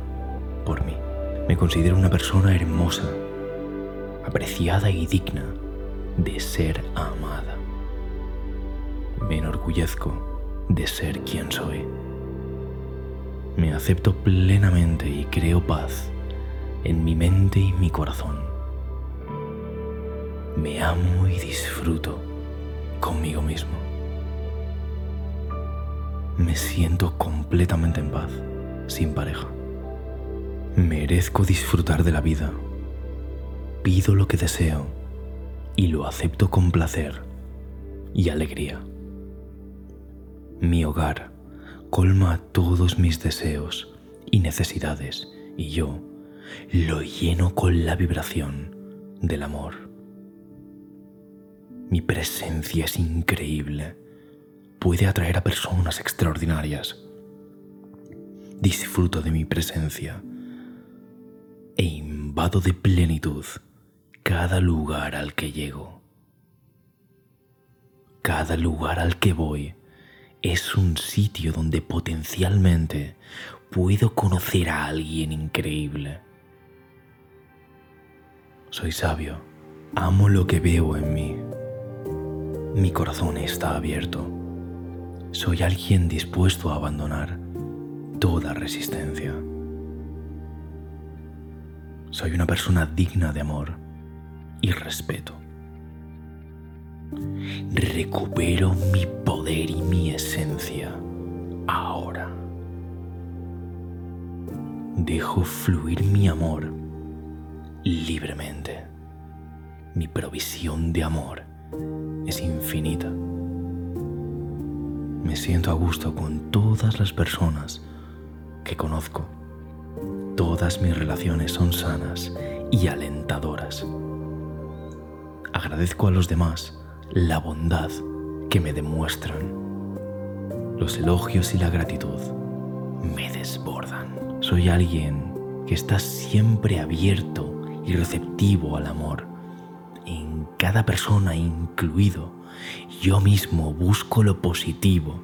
por mí. Me considero una persona hermosa, apreciada y digna de ser amada. Me enorgullezco de ser quien soy. Me acepto plenamente y creo paz en mi mente y mi corazón. Me amo y disfruto conmigo mismo me siento completamente en paz, sin pareja. Merezco disfrutar de la vida. Pido lo que deseo y lo acepto con placer y alegría. Mi hogar colma todos mis deseos y necesidades y yo lo lleno con la vibración del amor. Mi presencia es increíble puede atraer a personas extraordinarias. Disfruto de mi presencia e invado de plenitud cada lugar al que llego. Cada lugar al que voy es un sitio donde potencialmente puedo conocer a alguien increíble. Soy sabio, amo lo que veo en mí. Mi corazón está abierto soy alguien dispuesto a abandonar toda resistencia. Soy una persona digna de amor y respeto. Recupero mi poder y mi esencia ahora. Dejo fluir mi amor libremente. Mi provisión de amor es infinita me siento a gusto con todas las personas que conozco. Todas mis relaciones son sanas y alentadoras. Agradezco a los demás la bondad que me demuestran. Los elogios y la gratitud me desbordan. Soy alguien que está siempre abierto y receptivo al amor en cada persona incluido yo mismo busco lo positivo.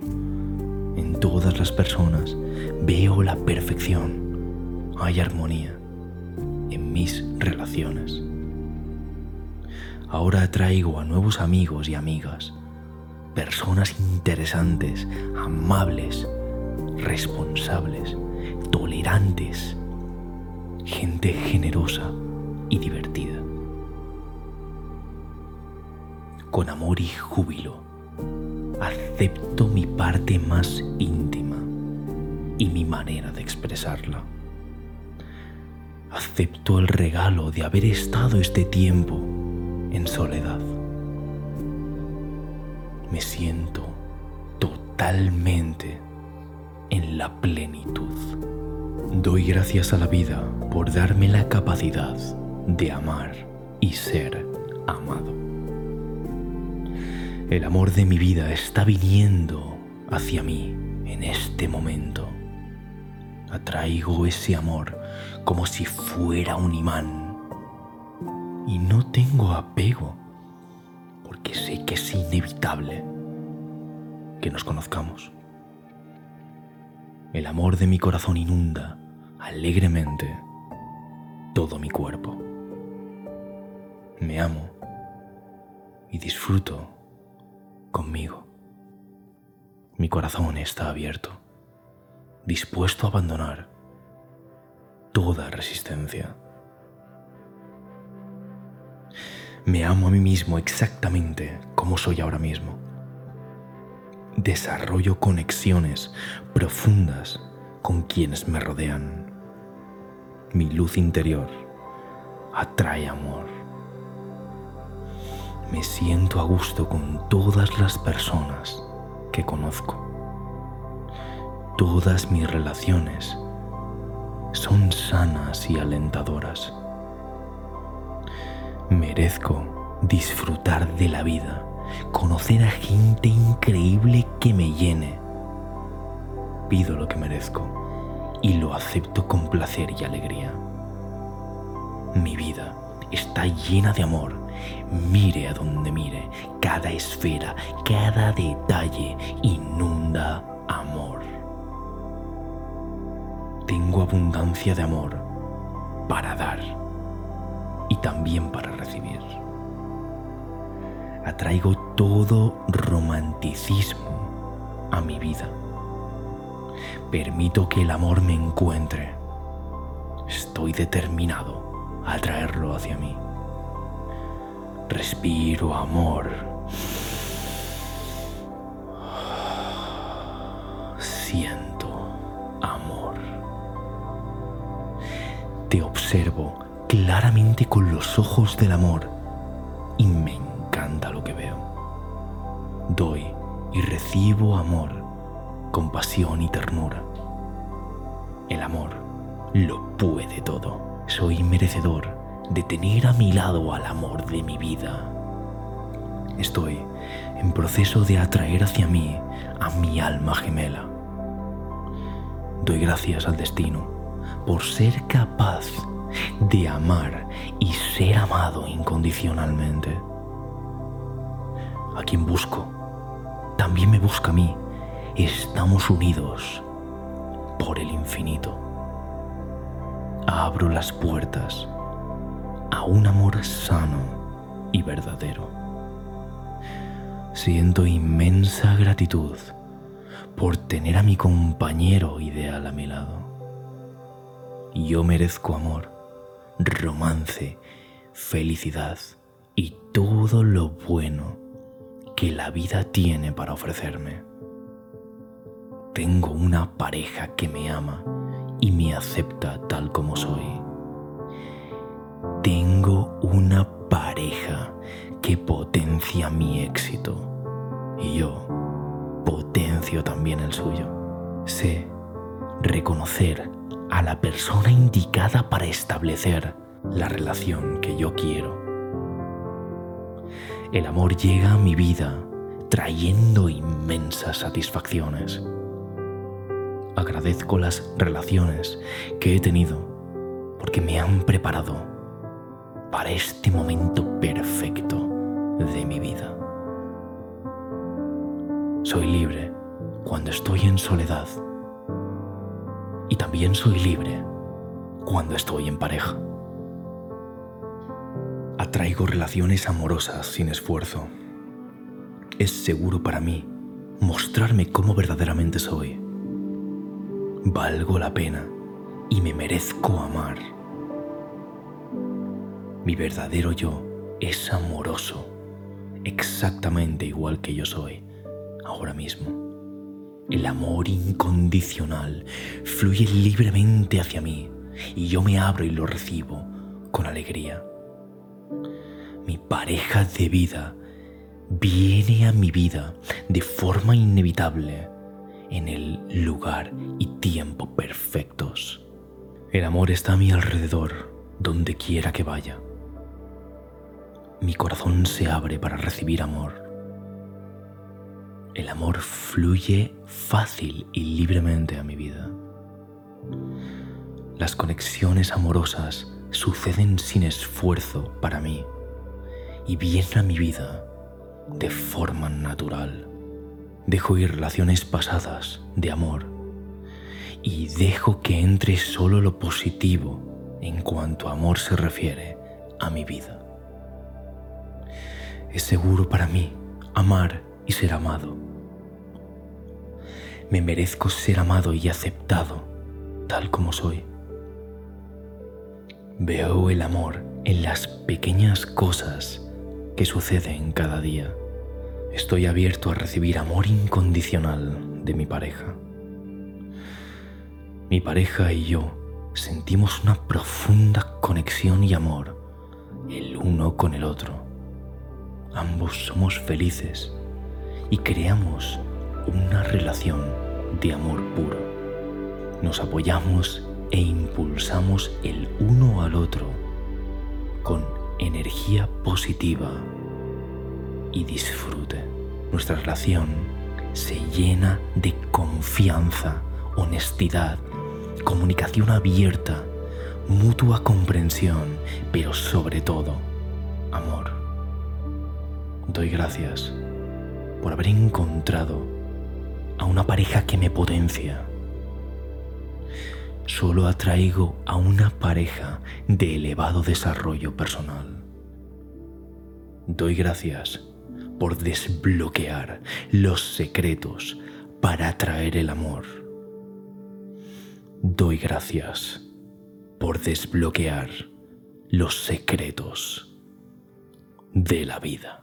En todas las personas veo la perfección. Hay armonía en mis relaciones. Ahora traigo a nuevos amigos y amigas, personas interesantes, amables, responsables, tolerantes, gente generosa y divertida. con amor y júbilo. Acepto mi parte más íntima y mi manera de expresarla. Acepto el regalo de haber estado este tiempo en soledad. Me siento totalmente en la plenitud. Doy gracias a la vida por darme la capacidad de amar y ser amado. El amor de mi vida está viniendo hacia mí en este momento. Atraigo ese amor como si fuera un imán. Y no tengo apego, porque sé que es inevitable que nos conozcamos. El amor de mi corazón inunda alegremente todo mi cuerpo. Me amo y disfruto conmigo. Mi corazón está abierto dispuesto a abandonar toda resistencia. Me amo a mí mismo exactamente como soy ahora mismo. Desarrollo conexiones profundas con quienes me rodean. Mi luz interior atrae amor. Me siento a gusto con todas las personas que conozco. Todas mis relaciones son sanas y alentadoras. Merezco disfrutar de la vida, conocer a gente increíble que me llene. Pido lo que merezco y lo acepto con placer y alegría. Mi vida está llena de amor. Mire a donde mire, cada esfera, cada detalle inunda amor. Tengo abundancia de amor para dar y también para recibir. Atraigo todo romanticismo a mi vida. Permito que el amor me encuentre. Estoy determinado a traerlo hacia mí. Respiro amor. Siento Te observo claramente con los ojos del amor y me encanta lo que veo. Doy y recibo amor, compasión y ternura. El amor lo puede todo soy merecedor de tener a mi lado al amor de mi vida. Estoy en proceso de atraer hacia mí a mi alma gemela. Doy gracias al destino por ser capaz de amar y ser amado incondicionalmente. A quien busco, también me busca a mí. Estamos unidos por el infinito abro las puertas a un amor sano y verdadero. Siento inmensa gratitud por tener a mi compañero ideal a mi lado. Yo merezco amor, romance, felicidad y todo lo bueno que la vida tiene para ofrecerme. Tengo una pareja que me ama y me acepta tal como soy. Tengo una pareja que potencia mi éxito y yo potencio también el suyo. Sé reconocer a la persona indicada para establecer la relación que yo quiero. El amor llega a mi vida trayendo inmensas satisfacciones agradezco las relaciones que he tenido porque me han preparado para este momento perfecto de mi vida. Soy libre cuando estoy en soledad y también soy libre cuando estoy en pareja. Atraigo relaciones amorosas sin esfuerzo. Es seguro para mí mostrarme cómo verdaderamente soy valgo la pena y me merezco amar. Mi verdadero yo es amoroso, exactamente igual que yo soy ahora mismo. El amor incondicional fluye libremente hacia mí y yo me abro y lo recibo con alegría. Mi pareja de vida viene a mi vida de forma inevitable en el lugar y tiempo perfectos. El amor está a mi alrededor, donde quiera que vaya. Mi corazón se abre para recibir amor. El amor fluye fácil y libremente a mi vida. Las conexiones amorosas suceden sin esfuerzo para mí y vienen a mi vida de forma natural. Dejo ir relaciones pasadas de amor y dejo que entre solo lo positivo en cuanto a amor se refiere a mi vida. Es seguro para mí amar y ser amado. Me merezco ser amado y aceptado tal como soy. Veo el amor en las pequeñas cosas que suceden cada día. Estoy abierto a recibir amor incondicional de mi pareja. Mi pareja y yo sentimos una profunda conexión y amor el uno con el otro. Ambos somos felices y creamos una relación de amor puro. Nos apoyamos e impulsamos el uno al otro con energía positiva y disfrute. Nuestra relación se llena de confianza, honestidad, comunicación abierta, mutua comprensión, pero sobre todo amor. Doy gracias por haber encontrado a una pareja que me potencia. Solo atraigo a una pareja de elevado desarrollo personal. Doy gracias por desbloquear los secretos para atraer el amor. Doy gracias por desbloquear los secretos de la vida.